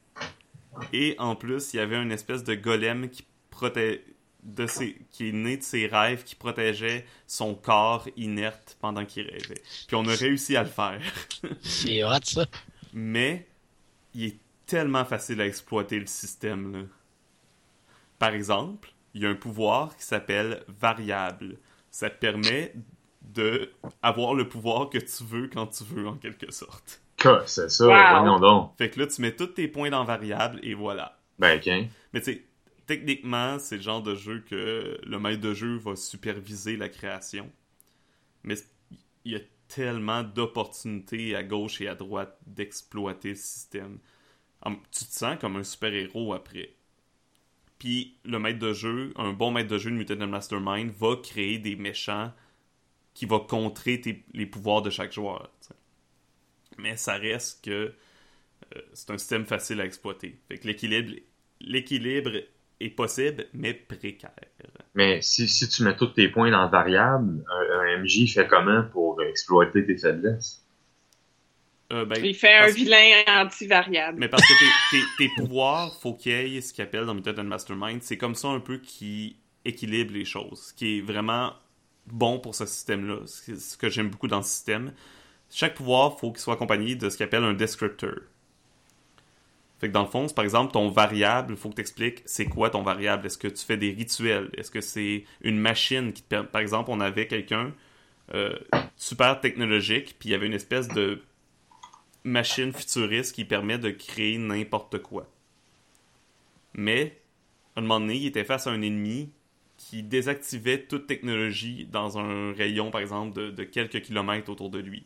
S4: Et en plus, il y avait une espèce de golem qui proté de ses, qui est né de ses rêves, qui protégeait son corps inerte pendant qu'il rêvait. Puis on a réussi à le faire.
S5: C'est hot, ça.
S4: Mais, il est tellement facile à exploiter le système, là. Par exemple, il y a un pouvoir qui s'appelle variable. Ça te permet de avoir le pouvoir que tu veux quand tu veux, en quelque sorte.
S1: c'est ça, wow. donc.
S4: Fait que là, tu mets tous tes points dans variable et voilà.
S1: Ben, ok.
S4: Mais tu sais, techniquement, c'est le genre de jeu que le maître de jeu va superviser la création. Mais il y a tellement d'opportunités à gauche et à droite d'exploiter le système. Tu te sens comme un super-héros après. Puis le maître de jeu, un bon maître de jeu de Mutant Mastermind, va créer des méchants qui va contrer les pouvoirs de chaque joueur. Mais ça reste que euh, c'est un système facile à exploiter. Fait que l'équilibre, l'équilibre est possible, mais précaire.
S1: Mais si, si tu mets tous tes points dans variable, un, MJ fait comment pour exploiter tes faiblesses?
S2: Euh, ben, il fait un vilain anti-variable.
S4: Mais parce que tes, tes, pouvoirs, faut qu'il y ait ce qu'il appelle dans Method and Mastermind. C'est comme ça un peu qui équilibre les choses. Ce qui est vraiment bon pour ce système-là. Ce que j'aime beaucoup dans ce système. Chaque pouvoir, faut qu'il soit accompagné de ce qu'il appelle un descriptor. Fait que dans le fond, par exemple ton variable, il faut que tu expliques c'est quoi ton variable. Est-ce que tu fais des rituels? Est-ce que c'est une machine qui te. Par exemple, on avait quelqu'un euh, super technologique, puis il y avait une espèce de machine futuriste qui permet de créer n'importe quoi. Mais, à un moment donné, il était face à un ennemi qui désactivait toute technologie dans un rayon, par exemple, de, de quelques kilomètres autour de lui.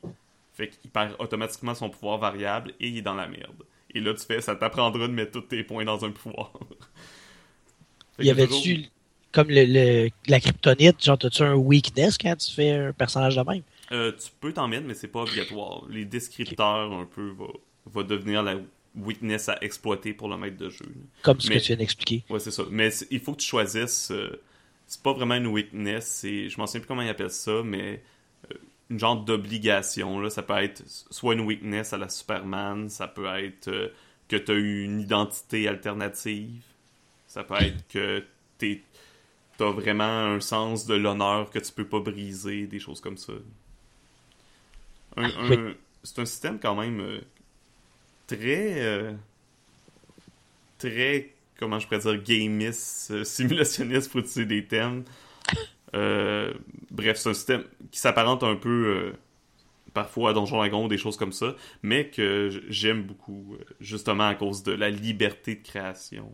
S4: Fait qu'il perd automatiquement son pouvoir variable et il est dans la merde. Et là, tu fais, ça t'apprendra de mettre tous tes points dans un pouvoir.
S5: Il y avait-tu, comme le, la kryptonite, genre, as-tu un weakness quand tu fais un personnage de même?
S4: Euh, tu peux t'en mettre, mais c'est pas obligatoire. Les descripteurs, un peu, va, va devenir la weakness à exploiter pour le maître de jeu.
S5: Comme ce que tu viens d'expliquer.
S4: Ouais, c'est ça. Mais il faut que tu choisisses. Euh, c'est pas vraiment une weakness. Je m'en souviens plus comment ils appellent ça, mais une genre d'obligation. Ça peut être soit une weakness à la Superman, ça peut être euh, que tu as une identité alternative, ça peut être que tu as vraiment un sens de l'honneur que tu peux pas briser, des choses comme ça. c'est un système quand même euh, très. Euh, très. Comment je pourrais dire, gamiste, simulationniste pour utiliser des thèmes. Euh, bref, c'est un système qui s'apparente un peu euh, parfois à Donjon Dragon, des choses comme ça, mais que j'aime beaucoup, euh, justement à cause de la liberté de création.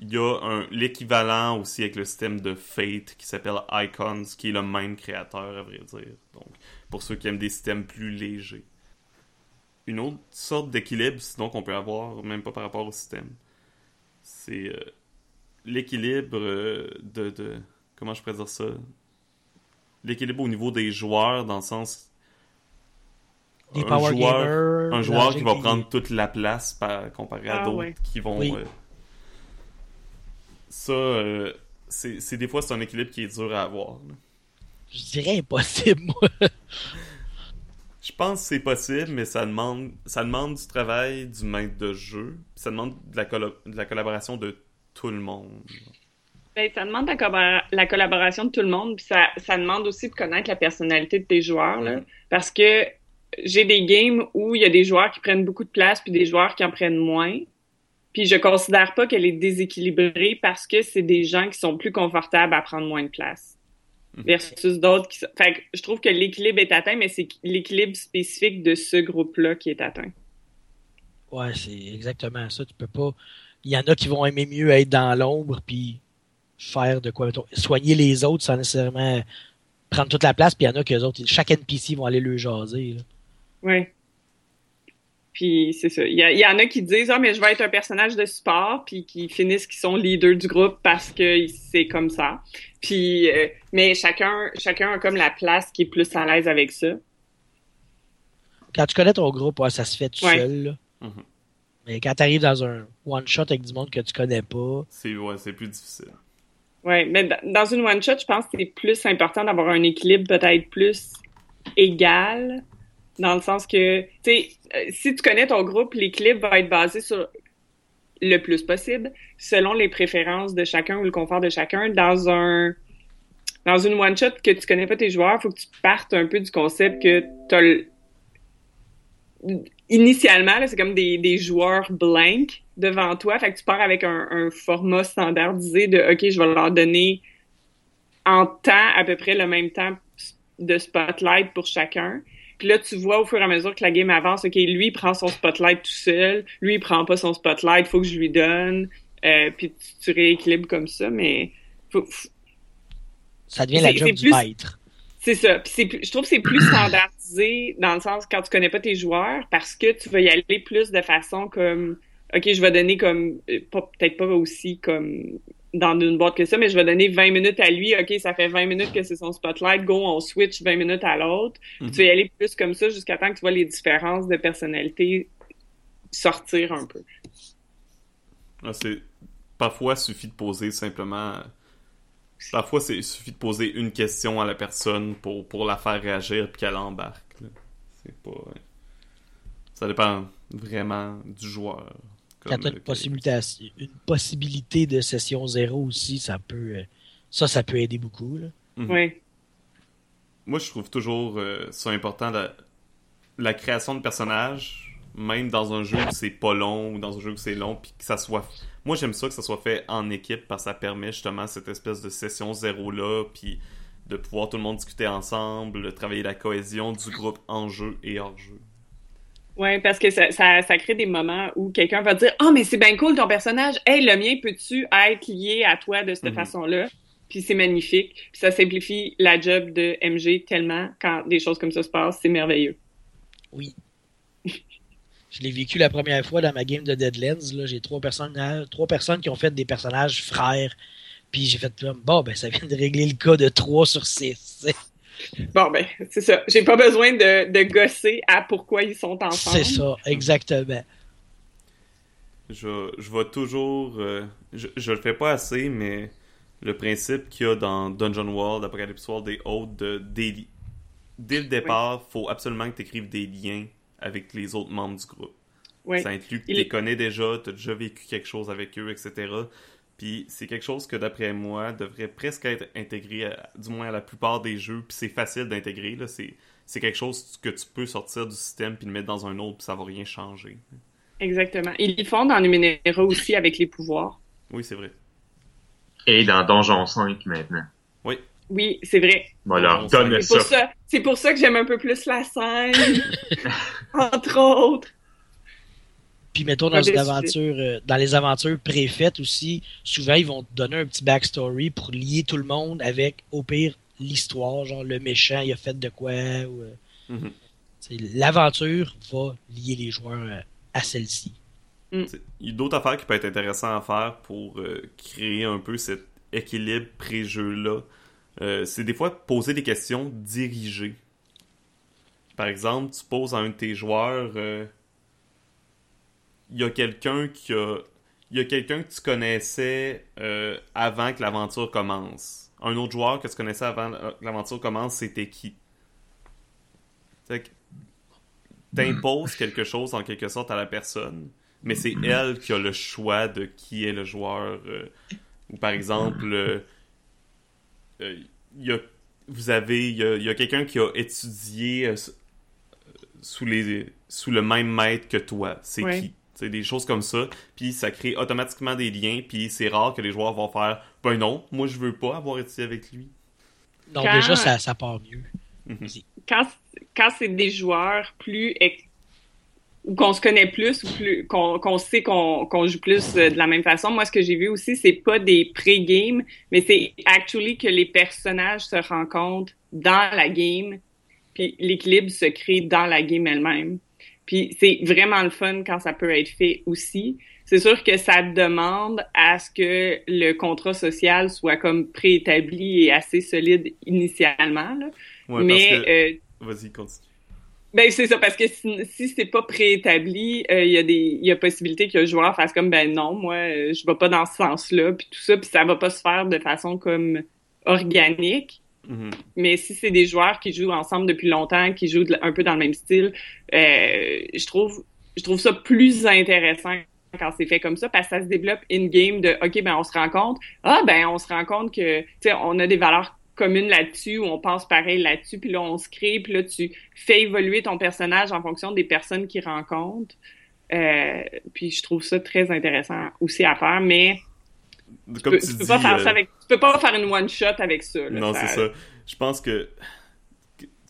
S4: Il y a l'équivalent aussi avec le système de Fate qui s'appelle Icons, qui est le même créateur, à vrai dire. Donc, pour ceux qui aiment des systèmes plus légers. Une autre sorte d'équilibre, sinon qu'on peut avoir, même pas par rapport au système, c'est l'équilibre euh, de, Comment je pourrais dire ça? L'équilibre au niveau des joueurs, dans le sens.
S5: Des un joueur,
S4: un joueur qui va prendre toute la place par, comparé à ah, d'autres qui vont. Euh, ça, euh, c'est des fois, c'est un équilibre qui est dur à avoir.
S5: Je dirais impossible, moi.
S4: Je pense que c'est possible, mais ça demande, ça demande du travail du maître de jeu. Ça demande de la, de la collaboration de tout le monde.
S2: Ben, ça demande la, collaboration de tout le monde, puis ça, ça, demande aussi de connaître la personnalité de tes joueurs, là, parce que j'ai des games où il y a des joueurs qui prennent beaucoup de place, puis des joueurs qui en prennent moins. Puis je considère pas qu'elle est déséquilibrée parce que c'est des gens qui sont plus confortables à prendre moins de place. Mhm. Versus d'autres qui sont... Fait que je trouve que l'équilibre est atteint, mais c'est l'équilibre spécifique de ce groupe-là qui est atteint.
S5: Ouais, c'est exactement ça. Tu peux pas il y en a qui vont aimer mieux être dans l'ombre puis faire de quoi soigner les autres sans nécessairement prendre toute la place puis il y en a que autres chaque NPC vont aller le jaser
S2: oui Puis c'est ça. Il y, y, en a qui disent ah mais je vais être un personnage de support puis qui finissent qui sont leaders du groupe parce que c'est comme ça. Puis euh, mais chacun chacun a comme la place qui est plus à l'aise avec ça.
S5: Quand tu connais ton groupe, ouais, ça se fait tout
S2: Ouais.
S5: seul. là.
S4: Mhm.
S5: Mais quand tu arrives dans un one shot avec du monde que tu connais pas,
S4: C'est ouais, c'est plus difficile.
S2: Ouais, mais dans une one shot, je pense que c'est plus important d'avoir un équilibre peut-être plus égal, dans le sens que, tu sais, euh, si tu connais ton groupe, l'équilibre va être basé sur le plus possible, selon les préférences de chacun ou le confort de chacun. Dans un dans une one shot que tu connais pas tes joueurs, faut que tu partes un peu du concept que t'as le- initialement là, c'est comme des, des joueurs blanks devant toi, fait que tu pars avec un, un format standardisé de OK, je vais leur donner en temps à peu près le même temps de spotlight pour chacun. Puis là, tu vois au fur et à mesure que la game avance, OK, lui, il prend son spotlight tout seul, lui, il prend pas son spotlight, faut que je lui donne. Euh, puis tu, tu rééquilibres comme ça, mais faut- faut-
S5: ça devient la job du
S2: plus-
S5: maître.
S2: C'est ça. Puis je trouve que c'est plus standardisé dans le sens quand tu connais pas tes joueurs parce que tu vas y aller plus de façon comme OK, je vais donner comme euh, peut-être pas aussi comme dans une boîte que ça, mais je vais donner 20 minutes à lui. OK, ça fait 20 minutes que c'est son spotlight. Go, on switch 20 minutes à l'autre.
S4: Mhm.
S2: Tu vas y aller plus comme ça jusqu'à temps que tu vois les différences de personnalité sortir un peu.
S4: Ah, c'est parfois il suffit de poser simplement parfois c'est il suffit de poser une question à la personne pour, pour la faire réagir puis qu'elle embarque là. c'est pas ça dépend vraiment du joueur
S5: Quand tu as une possibilité, une possibilité de session zéro aussi, ça peut, euh, ça, ça peut aider beaucoup. Là.
S4: Mhm.
S2: Ouais.
S4: moi je trouve toujours euh, ça important la, la création de personnages même dans un jeu où c'est pas long ou dans un jeu où c'est long puis que ça soit moi j'aime ça que ça soit fait en équipe parce que ça permet justement cette espèce de session zéro là puis de pouvoir tout le monde discuter ensemble de travailler la cohésion du groupe en jeu et hors jeu
S2: Ouais, parce que ça, ça, ça crée des moments où quelqu'un va dire Oh, mais c'est bien cool ton personnage. Hey, le mien, peux-tu être lié à toi de cette
S4: Mhm.
S2: façon-là? Puis c'est magnifique. Puis ça simplifie la job de MG tellement quand des choses comme ça se passent. C'est merveilleux.
S5: Oui. Je l'ai vécu la première fois dans ma game de Deadlands. Là, j'ai trois personnes, euh, trois personnes qui ont fait des personnages frères. Puis j'ai fait comme, bon, ben ça vient de régler le cas de 3 sur 6.
S2: Bon, ben, c'est ça. J'ai pas besoin de, de gosser à pourquoi ils sont ensemble.
S5: C'est ça, exactement.
S4: je, je vais toujours euh, je, je le fais pas assez mais le principe qu'il y a dans Dungeon World Apocalypse World et autres de, des dès le départ faut absolument que tu écrives des liens avec les autres membres du groupe
S2: Ouais.
S4: Ça inclut que tu les connais déjà, tu as déjà vécu quelque chose avec eux, etc. Puis c'est quelque chose que, d'après moi, devrait presque être intégré, à- du moins à la plupart des jeux. Puis c'est facile d'intégrer. là. C'est c'est quelque chose que tu peux sortir du système puis le mettre dans un autre, puis ça va rien changer.
S2: Exactement. Ils le font dans Numenera aussi avec les pouvoirs.
S4: Oui, c'est vrai.
S1: Et dans Donjon 5 maintenant.
S2: Oui, c'est vrai.
S1: Donne
S2: C'est pour
S1: ça.
S2: ça, c'est pour ça que j'aime un peu plus la scène. entre autres.
S5: Puis mettons dans une aventure, euh, dans les aventures préfaites aussi, souvent ils vont te donner un petit backstory pour lier tout le monde avec, au pire, l'histoire, genre le méchant il a fait de quoi. Ou, euh,
S4: Mhm.
S5: c'est- L'aventure va lier les joueurs euh, à celle-ci.
S4: C'est- Il y a d'autres affaires qui peuvent être intéressantes à faire pour euh, créer un peu cet équilibre pré-jeu-là. Euh, c'est des fois poser des questions dirigées. Par exemple, tu poses à un de tes joueurs, euh, il y a quelqu'un qui a, y a quelqu'un que tu connaissais euh, avant que l'aventure commence. Un autre joueur que tu connaissais avant euh, que l'aventure commence, c'était qui? Fait que t'imposes quelque chose en quelque sorte à la personne, mais c'est elle qui a le choix de qui est le joueur. euh, ou par exemple, euh, euh, y a, vous avez, il y a, il y a quelqu'un qui a étudié euh, s- sous, les, sous le même maître que toi. C'est
S2: Ouais.
S4: qui? C'est des choses comme ça. Puis ça crée automatiquement des liens. Puis c'est rare que les joueurs vont faire Ben non, moi je veux pas avoir étudié avec lui.
S5: Donc
S2: Quand-
S5: déjà, ça, ça part mieux.
S4: Mhm.
S2: quand, quand c'est des joueurs plus ex- ou qu'on se connaît plus ou plus qu'on qu'on sait qu'on qu'on joue plus euh, de la même façon. Moi, ce que j'ai vu aussi, c'est pas des pré-games, mais c'est actually que les personnages se rencontrent dans la game, puis l'équilibre se crée dans la game elle-même. Puis c'est vraiment le fun quand ça peut être fait aussi. C'est sûr que ça demande à ce que le contrat social soit comme préétabli et assez solide initialement. Là.
S4: Ouais,
S2: Mais
S4: que...
S2: euh,
S4: Vas-y, continue.
S2: Ben c'est ça parce que si, si c'est pas préétabli, euh, il y a des il y a possibilité que le joueur fasse comme ben non, moi euh, je vais pas dans ce sens-là puis tout ça puis ça va pas se faire de façon comme organique.
S4: Mhm.
S2: Mais si c'est des joueurs qui jouent ensemble depuis longtemps, qui jouent de- un peu dans le même style, euh, je trouve je trouve ça plus intéressant quand c'est fait comme ça parce que ça se développe in game de OK ben on se rend compte ah ben on se rend compte que tu sais on a des valeurs communes là-dessus ou on pense pareil là-dessus puis là on se crée puis là tu fais évoluer ton personnage en fonction des personnes qu'il rencontre. Euh, puis je trouve ça très intéressant aussi à faire mais tu peux,
S4: tu,
S2: tu peux
S4: dis,
S2: pas faire
S4: euh,
S2: ça avec tu peux pas faire une one shot avec ça. là.
S4: Non, c'est ça. Je pense que,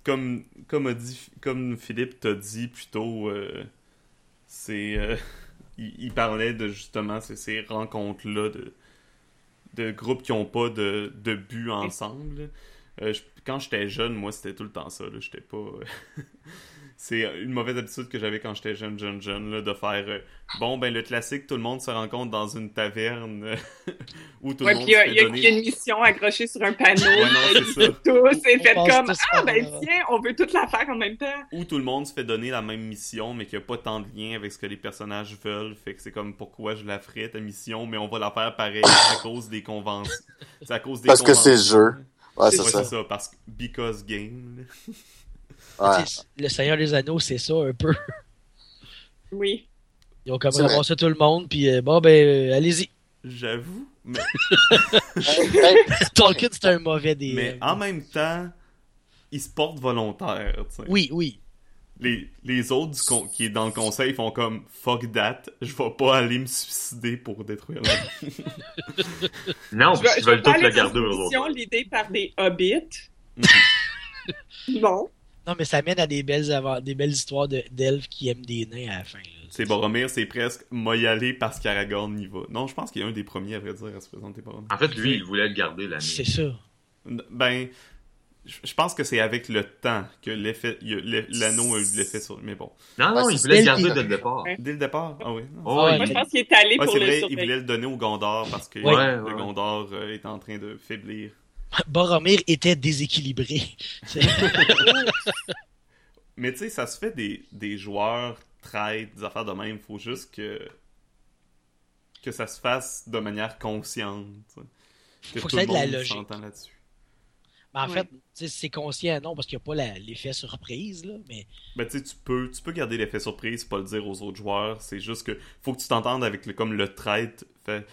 S4: comme, comme, a dit, comme Philippe t'a dit plus tôt, euh, c'est, il, il parlait de justement ces, ces rencontres-là de, de groupes qui n'ont pas de, de but ensemble. Euh, je- quand j'étais jeune, moi, c'était tout le temps ça. J'étais pas. c'est une mauvaise habitude que j'avais quand j'étais jeune, jeune, jeune, là, de faire. euh, bon, ben, le classique, tout le monde se rencontre dans une taverne euh, où tout
S2: Ouais,
S4: le monde
S2: puis il y, a-
S4: se
S2: il
S4: fait
S2: y a-
S4: donner.
S2: il y a une mission accrochée sur un panneau.
S4: Ouais, non, c'est ça.
S2: tous, c'est fait comme Ah, ben
S5: là.
S2: tiens, on veut toute la faire en même temps.
S4: où tout le monde se fait donner la même mission, mais qu'il n'y a pas tant de lien avec ce que les personnages veulent. Fait que c'est comme pourquoi je la ferais ta mission, mais on va la faire pareil à cause des conventions. C'est à cause des
S3: Parce que c'est le jeu. Ouais,
S4: Ouais,
S3: c'est
S4: c'est
S3: ça.
S4: ça. parce que because game.
S3: Ouais.
S5: Le Seigneur des Anneaux, c'est ça un peu.
S2: Oui.
S5: Ils ont comme ramassé tout le monde, puis euh, bon, ben, euh, allez-y.
S4: J'avoue. Mais,
S5: Tolkien, c'est un mauvais des.
S4: mais en même temps, ils se portent volontaires. tu sais.
S5: Oui, oui.
S4: Les, les autres du con- qui est dans le conseil font comme fuck that, je vais pas aller me suicider pour détruire la
S1: Non, parce qu'ils veulent tous
S2: dans
S1: garder eux autres.
S2: l'idée par des hobbits. non.
S5: Non, mais ça mène à des belles, des belles histoires de- d'elfes qui aiment des nains à la fin.
S4: C'est Boromir, c'est presque aller parce qu'Aragorn y va. Non, je pense qu'il est un des premiers, à vrai dire, à se présenter Boromir.
S1: En fait, lui, il voulait le garder l'année.
S5: C'est ça.
S4: Ben, je pense que c'est avec le temps que l'effet, l'anneau a eu de l'effet sur. Mais bon,
S1: Non, non, il voulait le garder dès le départ.
S4: Dès le départ, ah oui. non.
S1: Oh,
S2: Moi,
S1: il-
S2: je pense qu'il est allé
S4: Ah,
S2: pour
S4: c'est
S2: le
S4: vrai, il voulait le donner au Gondor parce que
S5: Ouais.
S4: le
S1: Ouais.
S4: Gondor euh, est en train de faiblir.
S5: Boromir était déséquilibré.
S4: Mais tu sais, ça se fait des, des joueurs traites, des affaires de même. Faut juste que que ça se fasse de manière consciente. tu sais.
S5: Faut que
S4: tout
S5: ça ait
S4: le
S5: de la
S4: monde
S5: logique.
S4: là-dessus.
S5: Mais en fait, c'est conscient, non, parce qu'il n'y a pas l'effet surprise, là, mais
S4: Ben, tu sais, tu peux, tu peux garder l'effet surprise, pas le dire aux autres joueurs. C'est juste que faut que tu t'entendes avec le, comme le traite. Fait,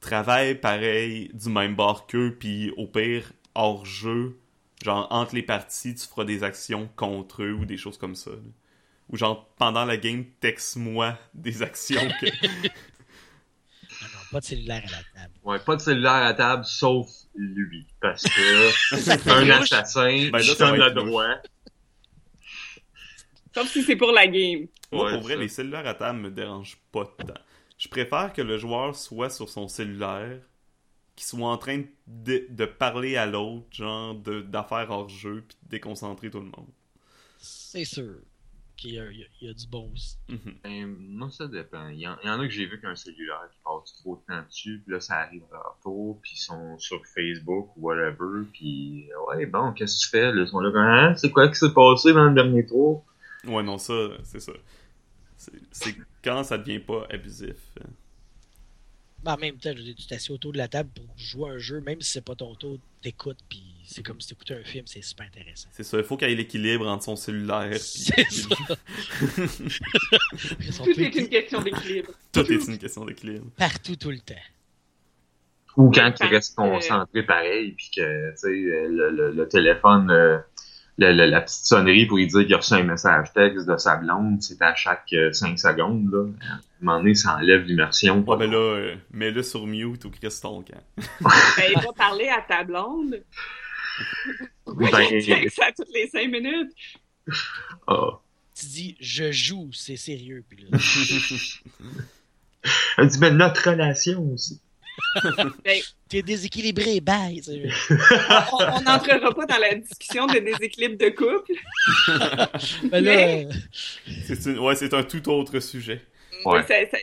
S4: travaille pareil du même bord qu'eux, puis au pire, hors jeu, genre entre les parties, tu feras des actions contre eux ou des choses comme ça. là. Ou genre, pendant la game, texte-moi des actions que.
S5: non, non, pas de cellulaire à la table.
S1: Ouais, pas de cellulaire à table, sauf lui. Parce que c'est un assassin,
S4: Ben là, ça
S1: donne le droit.
S2: Sauf si c'est pour la game.
S4: Moi,
S1: Ouais,
S4: pour vrai,
S1: ça.
S4: les cellulaires à table me dérangent pas tant. Je préfère que le joueur soit sur son cellulaire, qu'il soit en train de, de parler à l'autre, genre de- d'affaires hors jeu, puis de déconcentrer tout le monde.
S5: C'est sûr qu'il y, a- y y du bon aussi.
S4: Mhm.
S1: Ben, moi, ça dépend. Il y, en, il y en a que j'ai vu qu'un cellulaire qui passe trop de temps dessus, puis là, ça arrive à leur tour, puis ils sont sur Facebook ou whatever, puis ouais, bon, qu'est-ce que tu fais? Là, ils sont là, hein, c'est quoi qui s'est passé dans le dernier tour?
S4: Ouais, non, ça, c'est ça. C'est quand ça devient pas abusif.
S5: Mais en même temps, je veux dire, tu t'assieds autour de la table pour jouer un jeu, même si c'est pas ton tour, t'écoutes, puis c'est comme si t'écoutais un film, c'est super intéressant.
S4: C'est ça, il faut qu'il y ait l'équilibre entre son cellulaire
S5: sont
S2: Tout est une question d'équilibre.
S4: Tout est une question d'équilibre.
S5: partout tout le temps.
S1: Ou quand restes
S2: euh,
S1: concentré pareil, puis que, tu sais, le, le, le téléphone, euh, le- la petite sonnerie pour lui dire qu'il a reçu un message texte de sa blonde, c'est à chaque 5 secondes, là. À un moment donné, ça enlève l'immersion.
S4: Ouais, ben là, euh, mets-le sur mute ou Chris ton camp.
S2: Ben, il va parler à ta blonde.
S1: Ben,
S2: il texte à toutes les cinq minutes?
S1: Ah.
S5: Tu dis, je joue, c'est sérieux, puis là,
S1: Elle dit, mais notre relation aussi.
S2: Ben,
S5: T'es déséquilibré, bye.
S2: on n'entrera pas dans la discussion de déséquilibre de couple.
S5: Ben là,
S2: Mais-
S5: euh,
S4: C'est une- ouais, c'est un tout autre sujet.
S1: Ouais.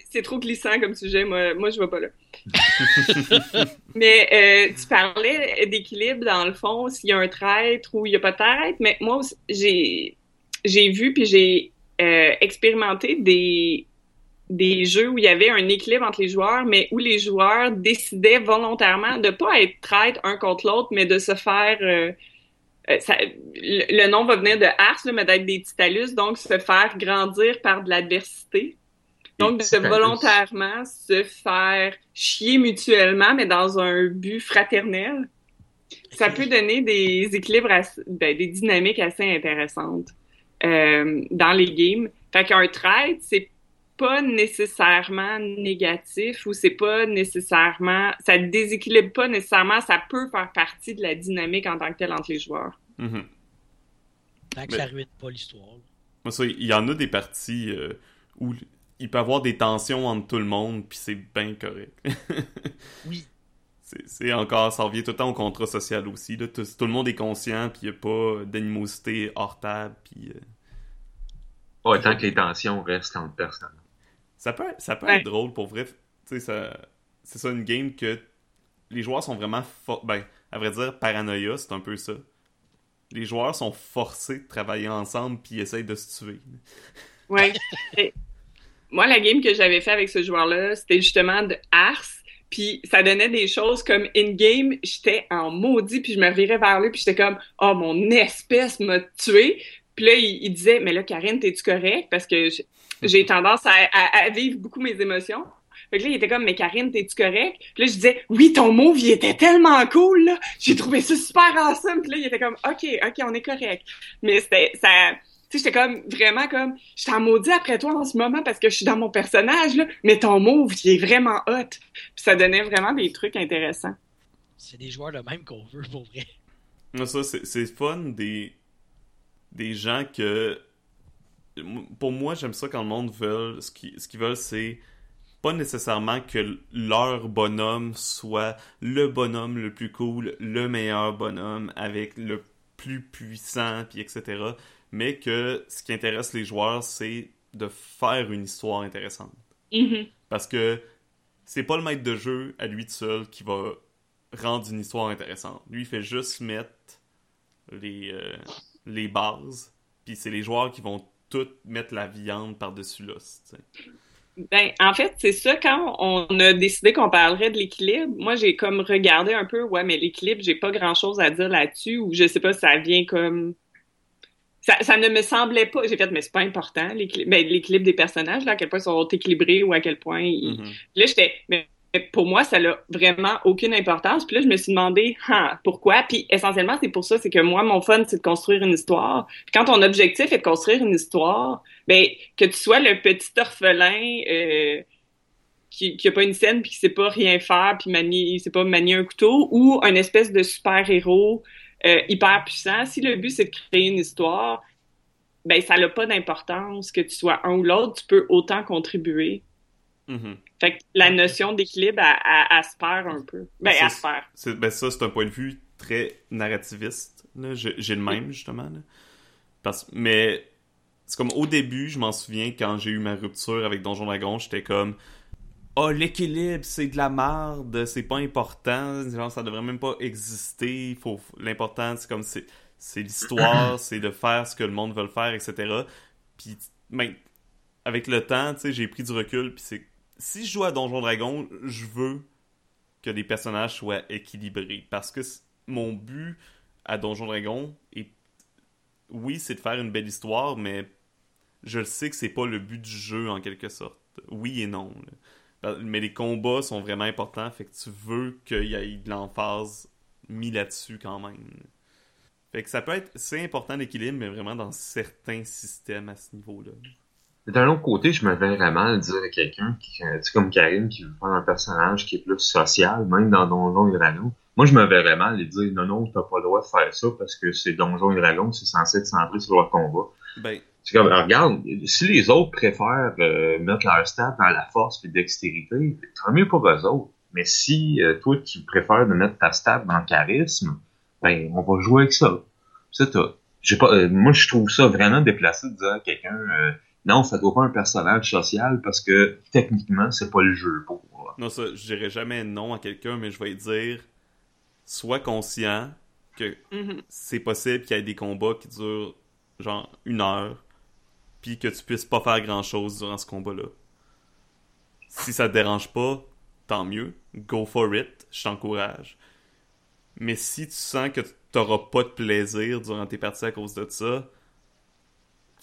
S2: C'est trop glissant comme sujet, moi, moi je vais pas là. mais euh, tu parlais d'équilibre dans le fond, s'il y a un traître ou il y a pas de traître, mais moi aussi, j'ai j'ai vu puis j'ai euh, expérimenté des des jeux où il y avait un équilibre entre les joueurs, mais où les joueurs décidaient volontairement de pas être traîtres un contre l'autre, mais de se faire euh, euh, ça- le, le nom va venir de Ars, là, mais d'être des Titalus, donc se faire grandir par de l'adversité. Donc, de
S1: Titalus.
S2: volontairement se faire chier mutuellement, mais dans un but fraternel. Ça peut donner des équilibres, assez- ben, des dynamiques assez intéressantes euh, dans les games. Fait qu'un trade, c'est pas nécessairement négatif ou c'est pas nécessairement, ça déséquilibre pas nécessairement, ça peut faire partie de la dynamique en tant que telle entre les joueurs.
S4: Mhm.
S5: tant que
S4: Mais-
S5: ça ruine pas l'histoire.
S4: Moi, ça, il y en a des parties euh, où il peut y avoir des tensions entre tout le monde, puis c'est bien correct.
S5: Oui.
S4: C'est c'est encore, ça revient tout le temps au contrat social aussi. Là. Tout, tout le monde est conscient, puis il n'y a pas d'animosité hors table. Puis, euh,
S1: Ouais, tant que les tensions restent entre personnes.
S4: Ça peut, ça peut
S2: Ouais.
S4: être drôle pour vrai. Tu sais, ça, c'est ça une game que les joueurs sont vraiment, ben, à vrai dire, paranoïa, c'est un peu ça. Les joueurs sont forcés de travailler ensemble, puis essayent de se tuer.
S2: Ouais. Et moi, la game que j'avais fait avec ce joueur-là, c'était justement de Ars. Puis ça donnait des choses comme in-game, j'étais en maudit, puis je me virais vers lui, puis j'étais comme « Oh, mon espèce m'a tué! » Puis là, il, il disait « Mais là, Karine, t'es-tu correct? » Parce que j'ai tendance à, à- à vivre beaucoup mes émotions. Fait que là, il était comme « Mais Karine, t'es-tu correct? » Puis là, je disais « Oui, ton move, il était tellement cool, là! J'ai trouvé ça super awesome! » Puis là, il était comme « Ok, ok, on est correct. » Mais c'était... ça tu sais, j'étais comme vraiment comme je t'en maudis après toi en ce moment parce que je suis dans mon personnage là, mais ton move il est vraiment hot. Puis ça donnait vraiment des trucs intéressants.
S5: C'est des joueurs de même qu'on veut, pour vrai.
S4: Moi, ça, c'est c'est fun des, des gens que. Pour moi, j'aime ça quand le monde veut. Ce qu'ils ce qu'ils veulent, c'est pas nécessairement que leur bonhomme soit le bonhomme le plus cool, le meilleur bonhomme avec le plus puissant, puis etc. Mais que ce qui intéresse les joueurs, c'est de faire une histoire intéressante.
S2: Mhm.
S4: Parce que c'est pas le maître de jeu à lui tout seul qui va rendre une histoire intéressante. Lui, il fait juste mettre les, euh, les bases, puis c'est les joueurs qui vont tout mettre la viande par-dessus l'os.
S2: Ben, en fait, c'est ça, quand on a décidé qu'on parlerait de l'équilibre, moi, j'ai comme regardé un peu, ouais, mais l'équilibre, j'ai pas grand-chose à dire là-dessus, ou je sais pas, ça vient comme... Ça, ça ne me semblait pas... J'ai fait, mais c'est pas important, l'équilibre ben, l'équilibre des personnages, là, à quel point ils sont équilibrés, ou à quel point ils...
S4: Mhm.
S2: Puis là, j'étais, mais pour moi, ça n'a vraiment aucune importance. Puis là, je me suis demandé, ah, pourquoi? Puis essentiellement, c'est pour ça, c'est que moi, mon fun, c'est de construire une histoire. Puis quand ton objectif est de construire une histoire, ben que tu sois le petit orphelin euh, qui, qui a pas une scène puis qui sait pas rien faire puis manier, il sait pas manier un couteau, ou un espèce de super héros euh, hyper puissant. Si le but c'est de créer une histoire, ben ça n'a pas d'importance que tu sois un ou l'autre. Tu peux autant contribuer.
S4: Mhm.
S2: Fait que la notion d'équilibre, elle, elle- elle se perd un peu. Ben,
S4: Ça,
S2: elle se perd.
S4: C'est- ben ça, c'est un point de vue très narrativiste. là. J'ai j'ai le même, justement. là. Parce, mais c'est comme au début, je m'en souviens, quand j'ai eu ma rupture avec Donjon Dragon, j'étais comme Oh, l'équilibre, c'est de la merde, c'est pas important, genre, ça devrait même pas exister. Faut, l'important, c'est comme c'est, c'est l'histoire, c'est de faire ce que le monde veut faire, etc. Puis, ben, avec le temps, tu sais, j'ai pris du recul, puis c'est si je joue à Donjon Dragon, je veux que les personnages soient équilibrés. Parce que mon but à Donjon Dragon est. Oui, c'est de faire une belle histoire, mais je sais que c'est pas le but du jeu en quelque sorte. Oui et non. là. Mais les combats sont vraiment importants, fait que tu veux qu'il y ait de l'emphase mis là-dessus quand même. Fait que ça peut être. C'est important l'équilibre, mais vraiment dans certains systèmes à ce niveau-là.
S1: D'un autre côté, je me verrais mal dire à quelqu'un qui, euh, tu sais, comme Karine, qui veut faire un personnage qui est plus social, même dans Donjon et Dragon. Moi, je me verrais mal et dire, non, non, t'as pas le droit de faire ça parce que c'est Donjon et Dragon, c'est censé être centré sur leur combat.
S4: Ben,
S1: C'est comme, regarde, si les autres préfèrent euh, mettre leur stats dans la force et dextérité, tant mieux pour eux autres. Mais si euh, toi, tu préfères de mettre ta stat dans le charisme, ben, on va jouer avec ça. C'est tout. J'ai pas, euh, moi, je trouve ça vraiment déplacé de dire à quelqu'un, euh, non, ça doit pas un personnage social parce que techniquement, c'est pas le jeu pour.
S4: Non, ça, je dirais jamais non à quelqu'un, mais je vais dire, sois conscient que
S2: Mhm.
S4: c'est possible qu'il y ait des combats qui durent genre une heure, puis que tu puisses pas faire grand chose durant ce combat-là. Si ça te dérange pas, tant mieux, go for it, je t'encourage. Mais si tu sens que t'auras pas de plaisir durant tes parties à cause de ça,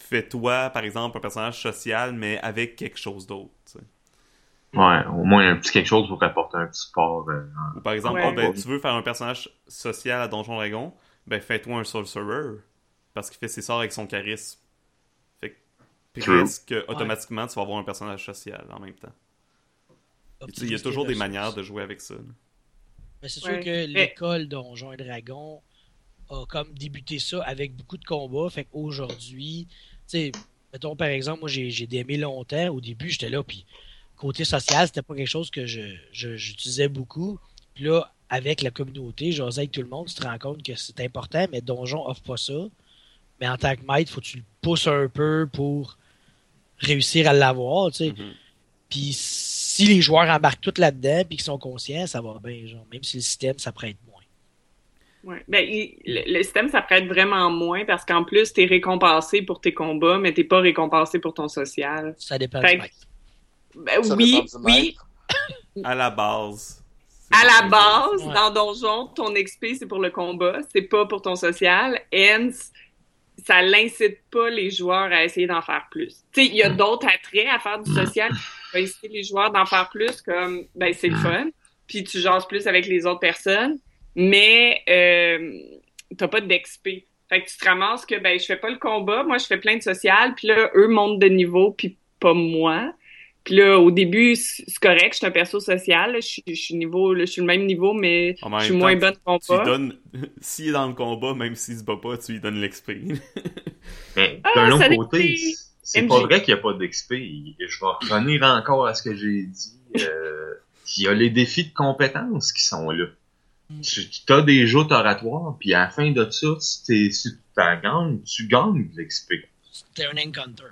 S4: fais-toi, par exemple, un personnage social, mais avec quelque chose d'autre.
S1: Ouais, au moins un petit quelque chose pour apporter un petit support. euh,
S4: Ou par exemple,
S2: Ouais.
S4: ah, ben, tu veux faire un personnage social à Donjon Dragon, ben fais-toi un sorcerer. Parce qu'il fait ses sorts avec son charisme. Fait que
S1: True.
S4: presque automatiquement tu vas avoir un personnage social en même temps. Sais, Il y a toujours des manières de jouer avec ça. là.
S5: Mais c'est sûr
S2: Ouais.
S5: que l'école Donjons et Dragons a comme débuté ça avec beaucoup de combats. Fait qu'aujourd'hui, sais, mettons par exemple, moi j'ai aimé longtemps. Au début, j'étais là, puis côté social, c'était pas quelque chose que je je- j'utilisais beaucoup. Puis là, avec la communauté, j'osais avec tout le monde, tu te rends compte que c'est important, mais Donjon offre pas ça. Mais en tant que maître, faut que tu le pousses un peu pour réussir à l'avoir, tu sais.
S4: Mhm.
S5: Puis si les joueurs embarquent tout là-dedans puis qu'ils sont conscients, ça va bien, genre. Même si le système, ça prête moins.
S2: Ouais. Ben, il- le, le système, ça prête vraiment moins parce qu'en plus, t'es récompensé pour tes combats, mais t'es pas récompensé pour ton social.
S5: Ça dépend
S2: Fait
S5: du maître.
S2: Ben,
S3: Ça
S2: oui,
S3: dépend du
S2: oui.
S3: maître.
S4: À la base.
S2: À la base,
S5: Ouais.
S2: dans Donjon, ton XP, c'est pour le combat, c'est pas pour ton social. Hence, ça l'incite pas les joueurs à essayer d'en faire plus. Tu sais, il y a d'autres attraits à faire du social qui inciter les joueurs d'en faire plus, comme, ben, c'est le fun. Puis tu jases plus avec les autres personnes, mais euh, t'as pas d'XP. Fait que tu te ramasses que, ben, je fais pas le combat, moi, je fais plein de social, puis là, eux montent de niveau, puis pas moi. Puis là, au début, c'est correct, je suis un perso social, là, je suis, je suis niveau, là, je suis le même niveau, mais
S4: En
S2: je suis moins bonne au
S4: Tu lui
S2: combat.
S4: donnes. S'il est dans le combat, même s'il se bat pas, tu lui donnes l'XP.
S1: Mais
S2: Ah,
S1: d'un autre côté, c'est pas vrai qu'il n'y a pas d'XP. Je vais revenir encore à ce que j'ai dit. Euh, il y a les défis de compétences qui sont là. Tu as des joutes oratoires, puis à la fin de ça, si, si tu t'en gagnes, tu gagnes de l'XP.
S5: C'était un encounter.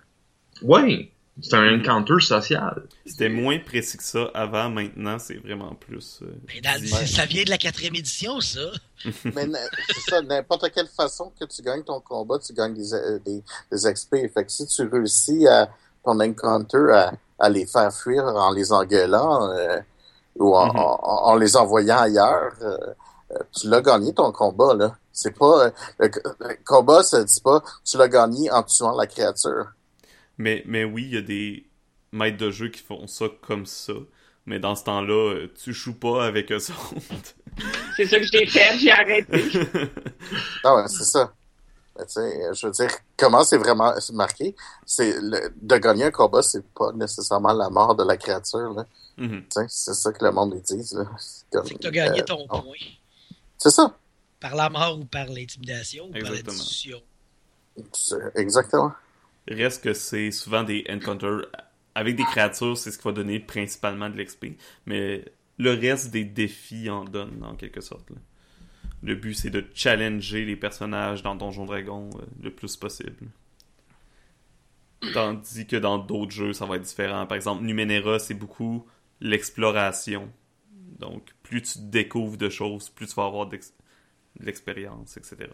S1: Ouais, c'est un encounter social.
S4: C'était moins précis que ça avant, maintenant c'est vraiment plus. euh,
S5: Mais dans-
S4: dit.
S3: Ouais.
S5: Ça vient de la quatrième édition, ça.
S3: Mais c'est ça, n'importe quelle façon que tu gagnes ton combat, tu gagnes des, euh, des, des XP. Fait que si tu réussis à ton encounter à, à les faire fuir en les engueulant euh, ou en,
S4: Mhm.
S3: en- en les envoyant ailleurs, euh, euh, tu l'as gagné ton combat, là. C'est pas. euh, le, le combat, ça dit pas tu l'as gagné en tuant la créature.
S4: Mais, mais oui, il y a des maîtres de jeu qui font ça comme ça. Mais dans ce temps-là, tu joues pas avec eux autres.
S2: C'est ça que j'ai fait, j'ai arrêté.
S3: Ah ouais, c'est ça. Tu sais, je veux dire, comment c'est vraiment marqué? C'est de gagner un combat, c'est pas nécessairement la mort de la créature, là.
S4: Mhm.
S3: Tu sais, c'est ça que le monde là. C'est
S5: que t'as gagné
S3: euh,
S5: ton point.
S3: C'est ça.
S5: Par la mort ou par l'intimidation ou par la
S4: Exactement.
S5: discussion.
S3: Exactement.
S4: Reste que c'est souvent des encounters avec des créatures, c'est ce qui va donner principalement de l'XP. Mais le reste des défis en donne en quelque sorte. là. Le but c'est de challenger les personnages dans Donjon Dragon euh, le plus possible. Tandis que dans d'autres jeux, ça va être différent. Par exemple, Numenera, c'est beaucoup l'exploration. Donc, plus tu découvres de choses, plus tu vas avoir de l'expérience, etc.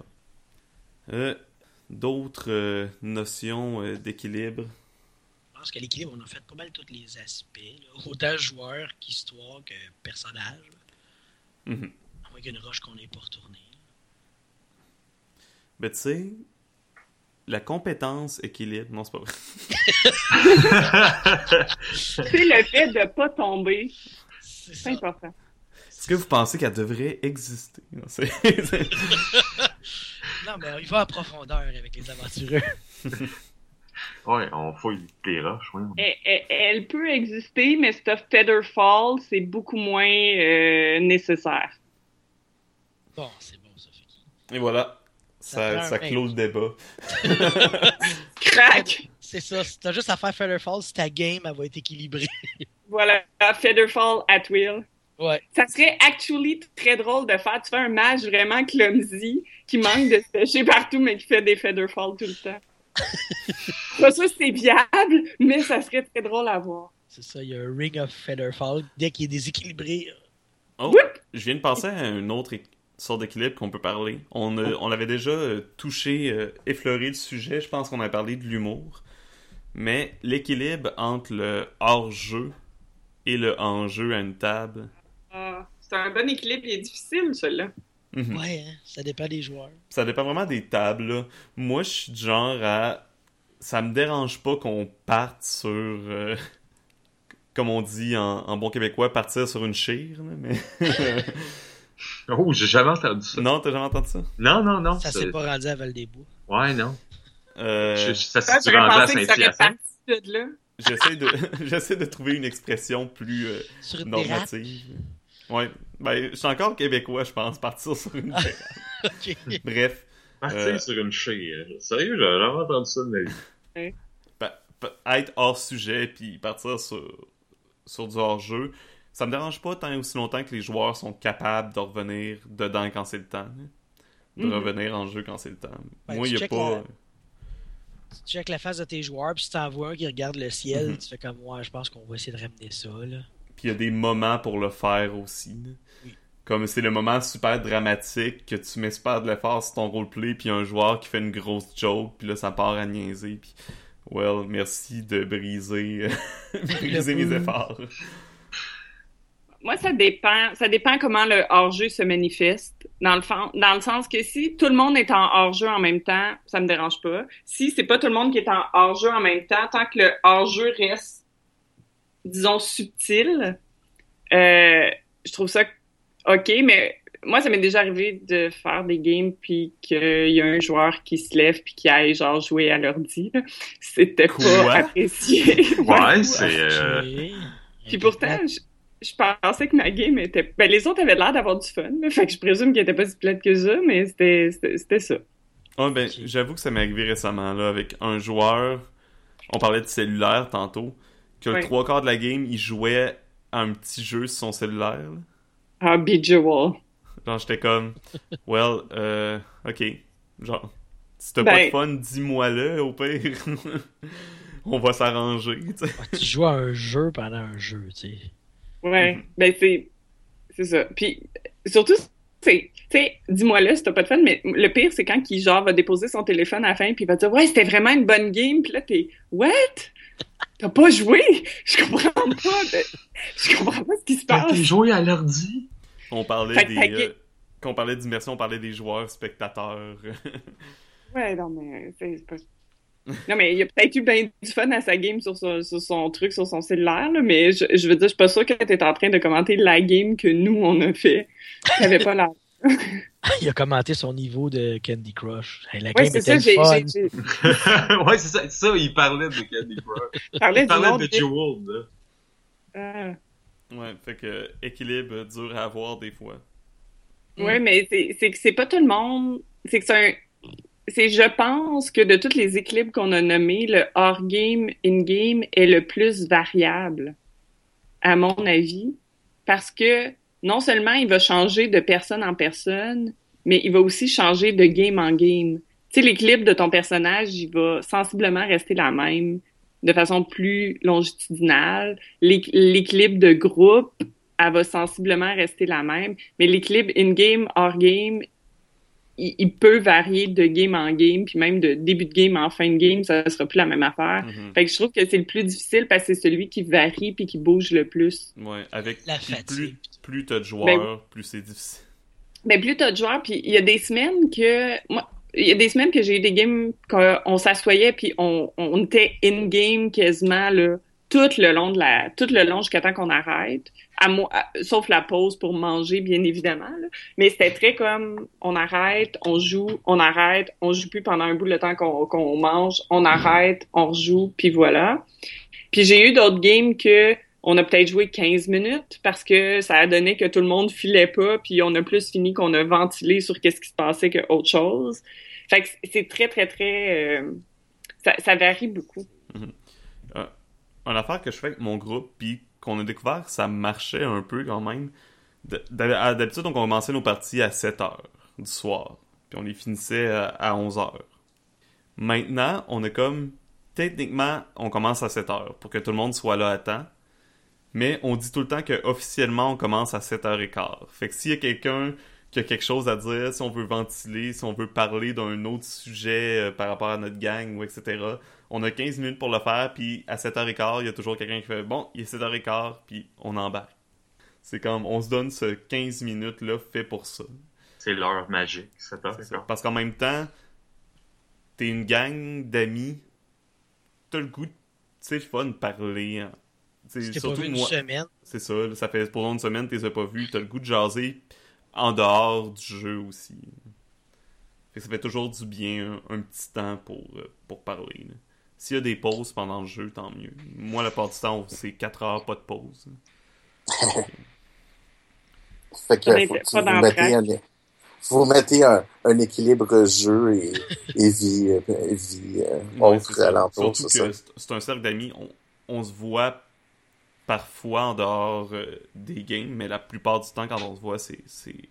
S4: Euh, D'autres euh, notions euh, d'équilibre?
S5: Je pense qu'à l'équilibre, on a fait pas mal tous les aspects. là. Autant joueur qu'histoire que personnage.
S4: Mhm.
S5: À moins qu'il y ait une roche qu'on n'ait pas retournée.
S4: Ben, tu sais, la compétence équilibre, non, c'est pas vrai.
S2: c'est le fait de pas tomber.
S5: C'est
S2: important.
S4: Est-ce que vous pensez qu'elle devrait exister? Non, c'est- c'est-
S5: Non, mais il va en profondeur avec les aventureux.
S1: Ouais, on fouille les roches, ouais.
S2: Elle, elle- elle peut exister, mais stuff Featherfall, c'est beaucoup moins euh, nécessaire.
S5: Bon, c'est bon, ça fait.
S4: Et voilà,
S5: Ça
S4: ça,
S5: prend
S4: ça
S5: un
S4: clôt le débat.
S2: Crac!
S5: C'est ça. T'as juste à faire Featherfall si ta game elle va être équilibrée.
S2: Voilà, Featherfall at will.
S5: Ouais.
S2: Ça serait actually très drôle de faire, tu fais un match vraiment clumsy, qui manque de se pêcher partout, mais qui fait des featherfalls tout le temps. Pas sûr que c'est viable, mais ça serait très drôle à voir.
S5: C'est ça, il y a un ring of Featherfall. Dès qu'il est déséquilibré,
S4: Oh,
S2: Whoop!
S4: je viens de penser à une autre sorte d'équilibre qu'on peut parler. On, on l'avait déjà euh, touché, euh, effleuré le sujet. Je pense qu'on a parlé de l'humour. Mais l'équilibre entre le hors-jeu et le en-jeu à une table.
S2: Ah, c'est un bon équilibre, il est difficile, celui-là.
S4: Mhm.
S5: ouais, hein, ça dépend des joueurs.
S4: Ça dépend vraiment des tables. là. Moi, je suis du genre à. Ça me dérange pas qu'on parte sur. euh, Comme on dit en, en bon québécois, partir sur une chire. là, mais...
S1: Oh, j'ai jamais entendu ça.
S4: non, t'as jamais entendu ça?
S1: Non, non, non.
S5: Ça
S1: c'est-
S5: s'est pas rendu à Val-des-Bois.
S1: Ouais, non.
S4: Euh,
S1: Je- ça
S2: Ça,
S1: s'est rendu à Saint-Hyacinthe.
S4: J'essaie de, j'essaie de trouver une expression plus euh,
S5: Sur
S4: normative. Ouais, ben, je suis encore québécois, je pense, partir sur une terrasse.
S5: Ok.
S4: Bref,
S1: Partir
S4: Euh.
S1: sur une chire. Sérieux, j'ai jamais entendu ça de ma vie.
S4: pa- être hors sujet puis partir sur, sur du hors-jeu, ça me dérange pas tant et aussi longtemps que les joueurs sont capables de revenir dedans quand c'est le temps. hein. De
S2: Mhm.
S4: revenir en jeu quand c'est le temps.
S5: Ben,
S4: Moi, il y a pas.
S5: la- Tu checkes la face de tes joueurs, puis si t'en vois un qui regarde le ciel,
S4: Mhm.
S5: tu fais comme, ouais, je pense qu'on va essayer de ramener ça, là.
S4: Puis il y a des moments pour le faire aussi.
S5: Oui.
S4: Comme c'est le moment super dramatique que tu mets super de l'effort sur ton roleplay, puis un joueur qui fait une grosse joke, puis là ça part à niaiser, puis well, merci de briser, briser mes efforts.
S2: Moi, ça dépend. Ça dépend comment le hors-jeu se manifeste. Dans le, fond, dans le sens que si tout le monde est en hors-jeu en même temps, ça me dérange pas. Si c'est pas tout le monde qui est en hors-jeu en même temps, tant que le hors-jeu reste, disons, subtil, euh, je trouve ça OK, mais moi, ça m'est déjà arrivé de faire des games puis qu'il y a un joueur qui se lève puis qui aille genre jouer à l'ordi. C'était
S4: Quoi?
S2: pas apprécié.
S1: Ouais, c'est. euh.
S2: Puis pourtant, je, je pensais que ma game était. Ben, les autres avaient l'air d'avoir du fun. là. Fait que je présume qu'elle était pas si plate que ça, mais c'était c'était- c'était ça.
S4: Ah ben, j'avoue que ça m'est arrivé récemment, là, avec un joueur, on parlait de cellulaire tantôt, que le trois quarts de la game, il jouait à un petit jeu sur son cellulaire. là.
S2: Ah, Bejewel.
S4: Genre, j'étais comme, well, euh, ok. Genre, si t'as
S2: Ben-
S4: pas de fun, dis-moi le, au pire. On va s'arranger, tu sais.
S5: Ah, tu joues à un jeu pendant un jeu, tu sais.
S2: Ouais.
S4: Mhm.
S2: Ben, c'est. C'est ça. Puis, surtout, c'est. Tu sais, dis-moi là si t'as pas de fun, mais le pire, c'est quand il, genre, va déposer son téléphone à la fin, puis il va dire, ouais, c'était vraiment une bonne game, puis là, t'es, what? T'as pas joué? Je comprends pas. de- Je comprends pas ce qui se
S1: T'as
S2: passe.
S1: été joué à l'ordi?
S4: On parlait
S2: Fait
S4: des... euh, quand on parlait d'immersion, on parlait des joueurs, spectateurs.
S2: Ouais, non, mais c'est c'est pas. Non, mais il a peut-être eu bien du fun à sa game sur son, sur son truc, sur son cellulaire, là, mais je, je veux dire, je suis pas sûre que t'es en train de commenter la game que nous, on a fait. T'avais pas l'air.
S5: Il a commenté son niveau de Candy Crush. Hey, la
S2: Ouais,
S5: game
S2: c'est
S5: était
S2: ça,
S5: fun.
S1: ouais, c'est ça, c'est ça, il parlait de Candy Crush. Il parlait de
S2: de...
S1: Jewel.
S2: Ah.
S4: ouais, fait que équilibre dur à avoir des fois.
S2: Ouais, mais c'est c'est que c'est pas tout le monde. C'est que c'est un. C'est, je pense que de tous les équilibres qu'on a nommés, le hors-game, in-game est le plus variable, à mon avis, parce que non seulement il va changer de personne en personne, mais il va aussi changer de game en game. Tu sais, l'équilibre de ton personnage, il va sensiblement rester la même de façon plus longitudinale. L'équ- L'équilibre de groupe, elle va sensiblement rester la même, mais l'équilibre in-game, hors-game, il, il peut varier de game en game, puis même de début de game en fin de game, ça sera plus la même affaire.
S4: Mhm.
S2: Fait que je trouve que c'est le plus difficile parce que c'est celui qui varie puis qui bouge le plus.
S4: Ouais, avec
S5: La
S4: plus, plus t'as de joueurs, plus c'est difficile.
S2: Ben plus t'as de joueurs, puis il y a des semaines que moi, il y a des semaines que j'ai eu des games qu'on s'assoyait puis on, on était in game quasiment là tout le long de la tout le long jusqu'à temps qu'on arrête, sauf la pause pour manger bien évidemment. Mais c'était très comme on arrête, on joue, on arrête, on joue plus pendant un bout le temps qu'on mange, on arrête, on rejoue, puis voilà. Puis j'ai eu d'autres games que on a peut-être joué 15 minutes parce que ça a donné que tout le monde filait pas, puis on a plus fini qu'on a ventilé sur qu'est-ce qui se passait que autre chose. Fait que c'est très, très, très... euh, ça, ça varie beaucoup.
S4: Une affaire que je fais avec mon groupe, puis qu'on a découvert, ça marchait un peu quand même. D'habitude, on commençait nos parties à 7 heures du soir, puis on les finissait à, à 11 heures. Maintenant, on est comme, techniquement, on commence à 7 heures pour que tout le monde soit là à temps. Mais on dit tout le temps que officiellement on commence à 7h15. Fait que s'il y a quelqu'un qui a quelque chose à dire, si on veut ventiler, si on veut parler d'un autre sujet euh, par rapport à notre gang ou etc., on a 15 minutes pour le faire, puis à 7h15, il y a toujours quelqu'un qui fait bon, il est 7h15, puis on embarque. C'est comme, on se donne ce 15 minutes-là fait pour ça.
S1: C'est l'heure magique, c'est ça.
S4: C'est ça. Parce qu'en même temps, t'es une gang d'amis, t'as le goût, de- c'est le fun de parler. hein. Tu
S5: t'es pas
S4: surtout
S5: vu une
S4: moi-
S5: semaine,
S4: c'est ça, là, ça fait pour une semaine tu as pas vus, t'as le goût de jaser en dehors du jeu aussi. Fait que ça fait toujours du bien un, un petit temps pour, euh, pour parler. S'il y a des pauses pendant le jeu, tant mieux. Moi, la part du temps, c'est 4 heures, pas de pause.
S3: Fait que faut que vous mettez un, vous mettez un, un équilibre jeu et, et vie, euh, et vie euh,
S4: Ouais,
S3: autre
S4: c'est ça.
S3: alentour,
S4: Surtout que c'est un cercle d'amis. On, on se voit parfois en dehors euh, des games, mais la plupart du temps, quand on se voit, c'est c'est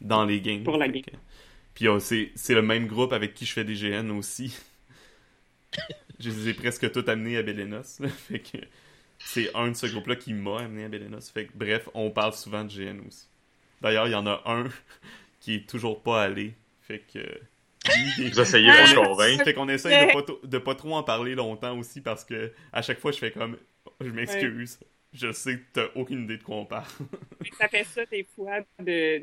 S4: dans les games.
S2: Pour la
S4: Fait
S2: game.
S4: que- Puis euh, c'est c'est le même groupe avec qui je fais des GN aussi. je les ai presque tous amenés à Belenos. là. Fait que c'est un de ce groupe-là qui m'a amené à Belenos. Fait que bref, on parle souvent de GN aussi. D'ailleurs, il y en a un qui est toujours pas allé. Fait que... lui,
S1: Vous essayez de convaincre.
S4: fait qu'on essaye de pas, de pas trop en parler longtemps aussi parce que à chaque fois je fais comme je m'excuse. Je sais que t'as aucune idée de quoi on parle.
S2: Ça fait ça des fois de,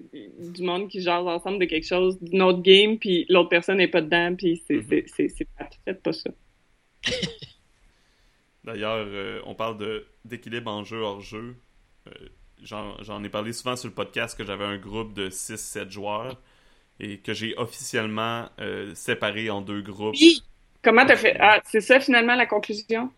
S2: du monde qui jase ensemble de quelque chose, d'une autre game, puis l'autre personne n'est pas dedans, puis c'est c'est c'est pas faites pas ça.
S4: D'ailleurs, euh, on parle de d'équilibre en jeu hors jeu. Euh, J'en ai parlé souvent sur le podcast que j'avais un groupe de 6-7 joueurs et que j'ai officiellement euh, séparé en deux groupes.
S5: Puis,
S2: Comment t'as fait? Ah, c'est ça finalement la conclusion?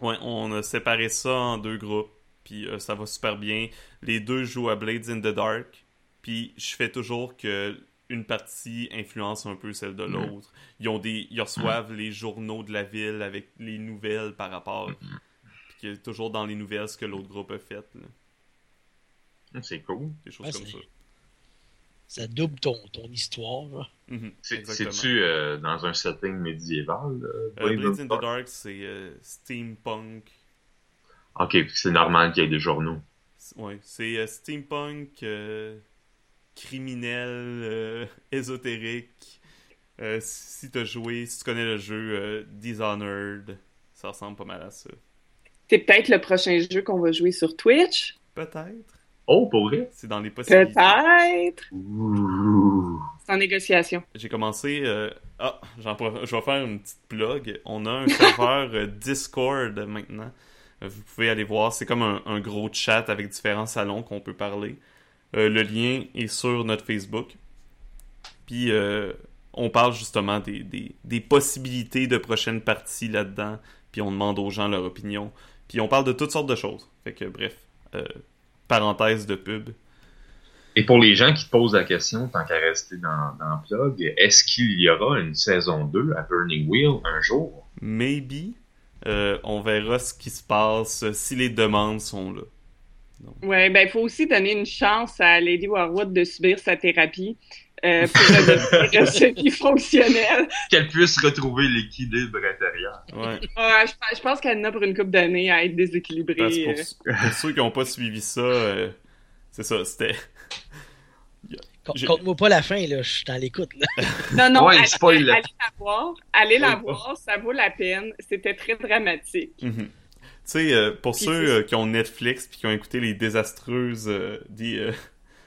S4: Ouais, on a séparé ça en deux groupes, puis euh, ça va super bien. Les deux jouent à Blades in the Dark, puis je fais toujours que une partie influence un peu celle de l'autre. Ils ont des, ils reçoivent les journaux de la ville avec les nouvelles par rapport, puis qu'il y a toujours dans les nouvelles ce que l'autre groupe a fait, là.
S1: C'est cool.
S4: des choses
S5: Ouais,
S4: comme
S5: c'est-
S4: ça.
S5: Ça double ton, ton histoire.
S1: C'est-
S4: exactement.
S1: C'est-tu euh, dans un setting médiéval?
S4: Euh,
S1: euh,
S4: in the Dark, c'est euh, steampunk.
S1: Ok, c'est normal qu'il y ait des journaux.
S4: Ouais, c'est euh, steampunk, euh, criminel, euh, ésotérique. Euh, si t'as joué, si tu connais le jeu euh, Dishonored, ça ressemble pas mal à ça.
S2: C'est peut-être le prochain jeu qu'on va jouer sur Twitch?
S4: Peut-être.
S1: Oh, pour vrai?
S4: C'est dans les possibilités.
S2: Peut-être! C'est en négociation.
S4: J'ai commencé. euh, Ah, j'en prof- je vais faire une petite plug. On a un serveur euh, Discord maintenant. Euh, Vous pouvez aller voir. C'est comme un, un gros chat avec différents salons qu'on peut parler. Euh, le lien est sur notre Facebook. Puis euh, on parle justement des, des, des possibilités de prochaines parties là-dedans. Puis on demande aux gens leur opinion. Puis on parle de toutes sortes de choses. Fait que bref, euh, parenthèse de pub.
S1: Et pour les gens qui te posent la question, tant qu'à rester dans, dans Plug, est-ce qu'il y aura une saison 2 à Burning Wheel un jour?
S4: Maybe. Euh, on verra ce qui se passe euh, si les demandes sont là.
S2: Ouais, ben, il faut aussi donner une chance à Lady Warwood de subir sa thérapie euh, pour redevenir semi-fonctionnelle.
S1: Qu'elle puisse retrouver l'équilibre intérieur.
S4: Ouais.
S2: Ouais, je, pense- je pense qu'elle en a pour une couple d'années à être déséquilibrée.
S4: Pour,
S2: euh.
S4: pour ceux qui n'ont pas suivi ça, euh, c'est ça, c'était.
S5: Compte-moi pas la fin, là. Je suis dans l'écoute.
S2: Non, non,
S1: Ouais,
S2: allez,
S1: spoil.
S2: allez la voir. Allez la voir, ça vaut la peine. C'était très dramatique.
S4: Mhm. Tu sais, euh, pour
S2: Puis
S4: ceux euh, qui ont Netflix puis qui ont écouté les désastreuses, euh, des, euh,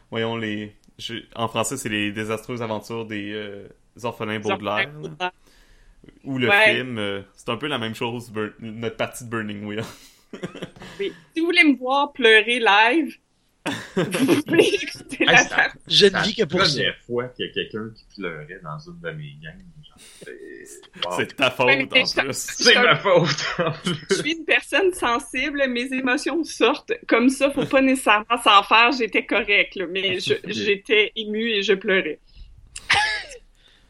S4: voyons les, je- en français c'est les désastreuses aventures des euh, orphelins Baudelaire, là. ou le
S2: Ouais.
S4: film, euh, c'est un peu la même chose, Bur- notre partie de Burning Wheel.
S2: Oui. Si vous voulez me voir pleurer live, vous pouvez écouter la partie.
S5: Je ne
S1: la
S5: vis que pour ça.
S1: première fois qu'il y a quelqu'un qui pleurait dans une de mes gangs. C'est- wow.
S4: C'est ta faute
S2: Ouais,
S4: en
S2: c'est-
S4: plus.
S1: C'est ma faute. en plus.
S2: Je suis une personne sensible, mes émotions sortent comme ça, faut pas nécessairement s'en faire, j'étais correcte, là, mais j'étais émue et je pleurais.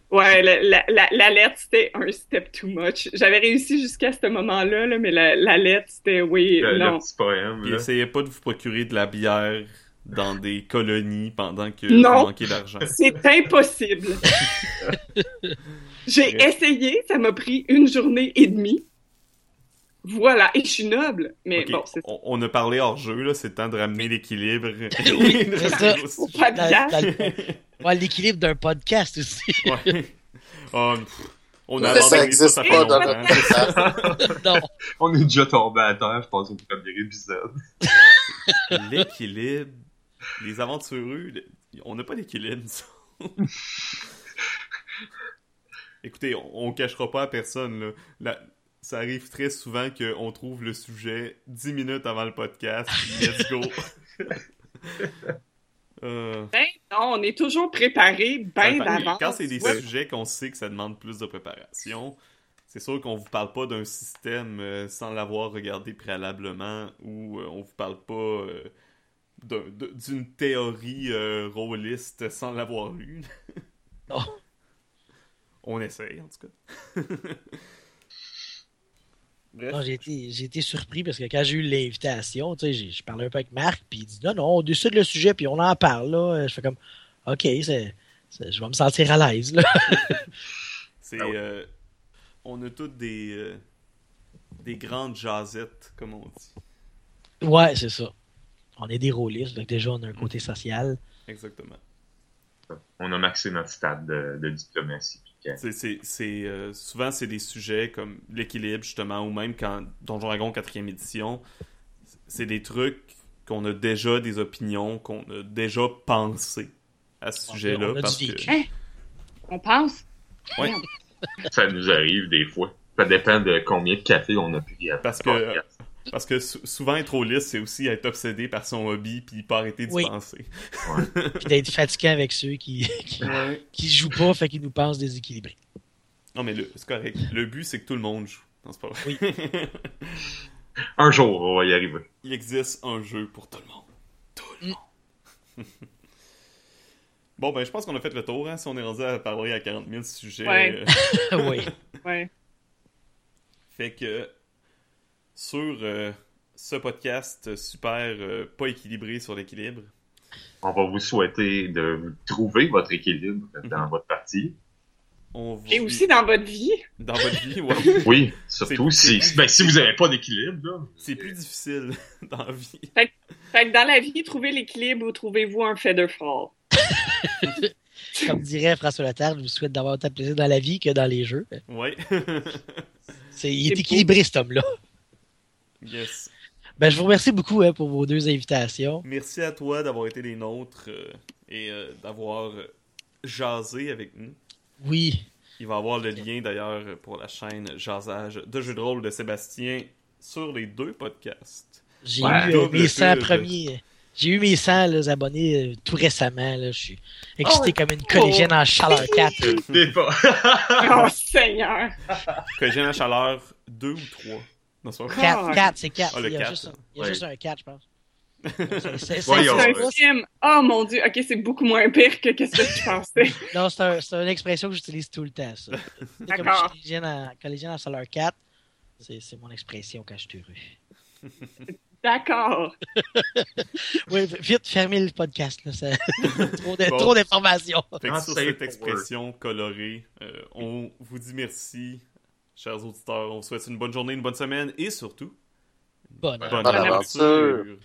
S2: Ouais, la- la- la- l'alerte, c'était un step too much. J'avais réussi jusqu'à ce moment-là, là, mais la- l'alerte, c'était oui,
S1: Le, le
S2: non.
S1: petit poème,
S4: Puis
S1: là.
S4: essayez pas de vous procurer de la bière dans des colonies pendant que
S2: Non.
S4: vous manquez d'argent.
S2: C'est impossible. J'ai essayé, ça m'a pris une journée et demie. Voilà, et je suis noble. Mais bon, c'est
S4: on, on a parlé hors jeu, là, c'est le temps de ramener l'équilibre.
S5: Oui, c'est ça. L'équilibre d'un podcast aussi.
S4: Ouais. Oh, pff, on a
S3: Ça, existe
S4: ça
S3: pas dans notre
S5: non.
S1: On est déjà tombé à terre, je pense, au premier épisode.
S4: L'équilibre. Les aventureux, on n'a pas d'équilibre. ça. Écoutez, on, on cachera pas à personne. Là. La- ça arrive très souvent qu'on trouve le sujet 10 minutes avant le podcast. Let's go. Euh,
S2: Ben non, on est toujours préparé bien d'avance.
S4: Quand c'est des
S2: Ouais.
S4: sujets qu'on sait que ça demande plus de préparation, c'est sûr qu'on vous parle pas d'un système euh, sans l'avoir regardé préalablement ou euh, on vous parle pas euh, d'une théorie euh, rôliste sans l'avoir lu.
S5: Non.
S4: On essaye, en tout cas.
S5: Non, j'ai été, j'ai été surpris parce que quand j'ai eu l'invitation, tu sais, j'ai- je parlais un peu avec Marc, puis il dit non, non, on décide le sujet, puis on en parle, là. Je fais comme, OK, c'est, c'est- je vais me sentir à l'aise, là.
S4: C'est,
S1: Ah oui.
S4: euh, on a toutes des, euh, des grandes jazettes, comme on dit.
S5: Ouais, c'est ça. On est des rôlistes, donc déjà, on a un côté social.
S4: Exactement.
S1: On a maxé notre stade de, de diplomatie.
S4: C'est, c'est, c'est, euh, souvent, c'est des sujets comme l'équilibre, justement, ou même quand Donjon Dragon 4e édition, c'est des trucs qu'on a déjà des opinions, qu'on a déjà pensé à ce sujet-là.
S5: on
S4: parce que.
S2: Hein? On pense?
S4: Ouais.
S1: Ça nous arrive des fois. Ça dépend de combien de café on a
S4: Parce
S1: le
S4: que-
S1: podcast.
S4: Parce que sou- souvent, être au liste, c'est aussi être obsédé par son hobby puis pas arrêter d'y
S5: Oui.
S4: penser.
S5: Puis d'être fatigué avec ceux qui, qui, qui jouent pas, fait qu'ils nous pensent déséquilibrés.
S4: Non, mais le, c'est correct. Le but, c'est que tout le monde joue. Non, c'est pas vrai.
S5: Oui.
S1: Un jour, on va y arriver.
S4: Il existe un jeu pour tout le monde. Tout le
S5: Mm.
S4: monde. bon, ben, je pense qu'on a fait le tour, hein, si on est rendu à parler à 40 000 sujets.
S2: Ouais.
S4: euh,
S5: oui.
S2: Ouais.
S4: fait que, sur euh, ce podcast super euh, pas équilibré sur l'équilibre,
S1: On va vous souhaiter de trouver votre équilibre dans
S4: Mhm.
S1: votre partie.
S4: on vous...
S2: Et aussi dans votre vie.
S4: Dans votre vie, ouais.
S1: Oui, surtout si, ben, si vous n'avez pas d'équilibre.
S4: C'est plus difficile dans la vie.
S2: Fait que dans la vie, trouvez l'équilibre ou trouvez-vous un feather fall.
S5: Comme dirait François Latarde, je vous souhaite d'avoir autant de plaisir dans la vie que dans les jeux. C'est, il est
S2: C'est
S5: équilibré, cet homme-là.
S4: Yes.
S5: Ben, je vous remercie beaucoup hein, pour vos deux invitations.
S4: Merci à toi d'avoir été des nôtres euh, et euh, d'avoir euh, jasé avec nous.
S5: Oui.
S4: Il va y avoir le lien d'ailleurs pour la chaîne Jasage de jeux de rôle de Sébastien sur les deux podcasts.
S5: J'ai
S1: Ouais.
S5: eu euh, mes 100
S4: pub.
S5: premiers. J'ai eu mes 100 là, abonnés euh, tout récemment. Là. Je suis excité
S2: Oh,
S5: comme une collégienne en chaleur 4.
S1: T'es pas.
S2: Oh, Seigneur!
S4: Collégienne à chaleur 2 ou 3 Non, c'est pas vrai.
S5: 4, 4 c'est 4.
S4: Ah, le
S5: il y a,
S4: quatre.
S5: juste, un- il y a
S1: Ouais.
S5: juste un 4, je pense. C'est-
S2: un film. Oh mon dieu, ok, c'est beaucoup moins pire que qu'est-ce que je pensais.
S5: Non, c'est un- une expression que j'utilise tout le temps, ça. C'est Comme je suis collégienne en, chaleur 4, c'est mon expression quand je suis heureux.
S2: D'accord.
S5: Oui, vite, fermez le podcast. Là, ça... trop
S4: Bon.
S5: d'informations.
S4: Que
S1: Ah,
S4: sur cette expression colorée, euh, on vous dit merci, chers auditeurs. On vous souhaite une bonne journée, une bonne semaine et surtout,
S5: Bonne
S4: bonne,
S3: Bonne
S4: aventure.
S3: aventure.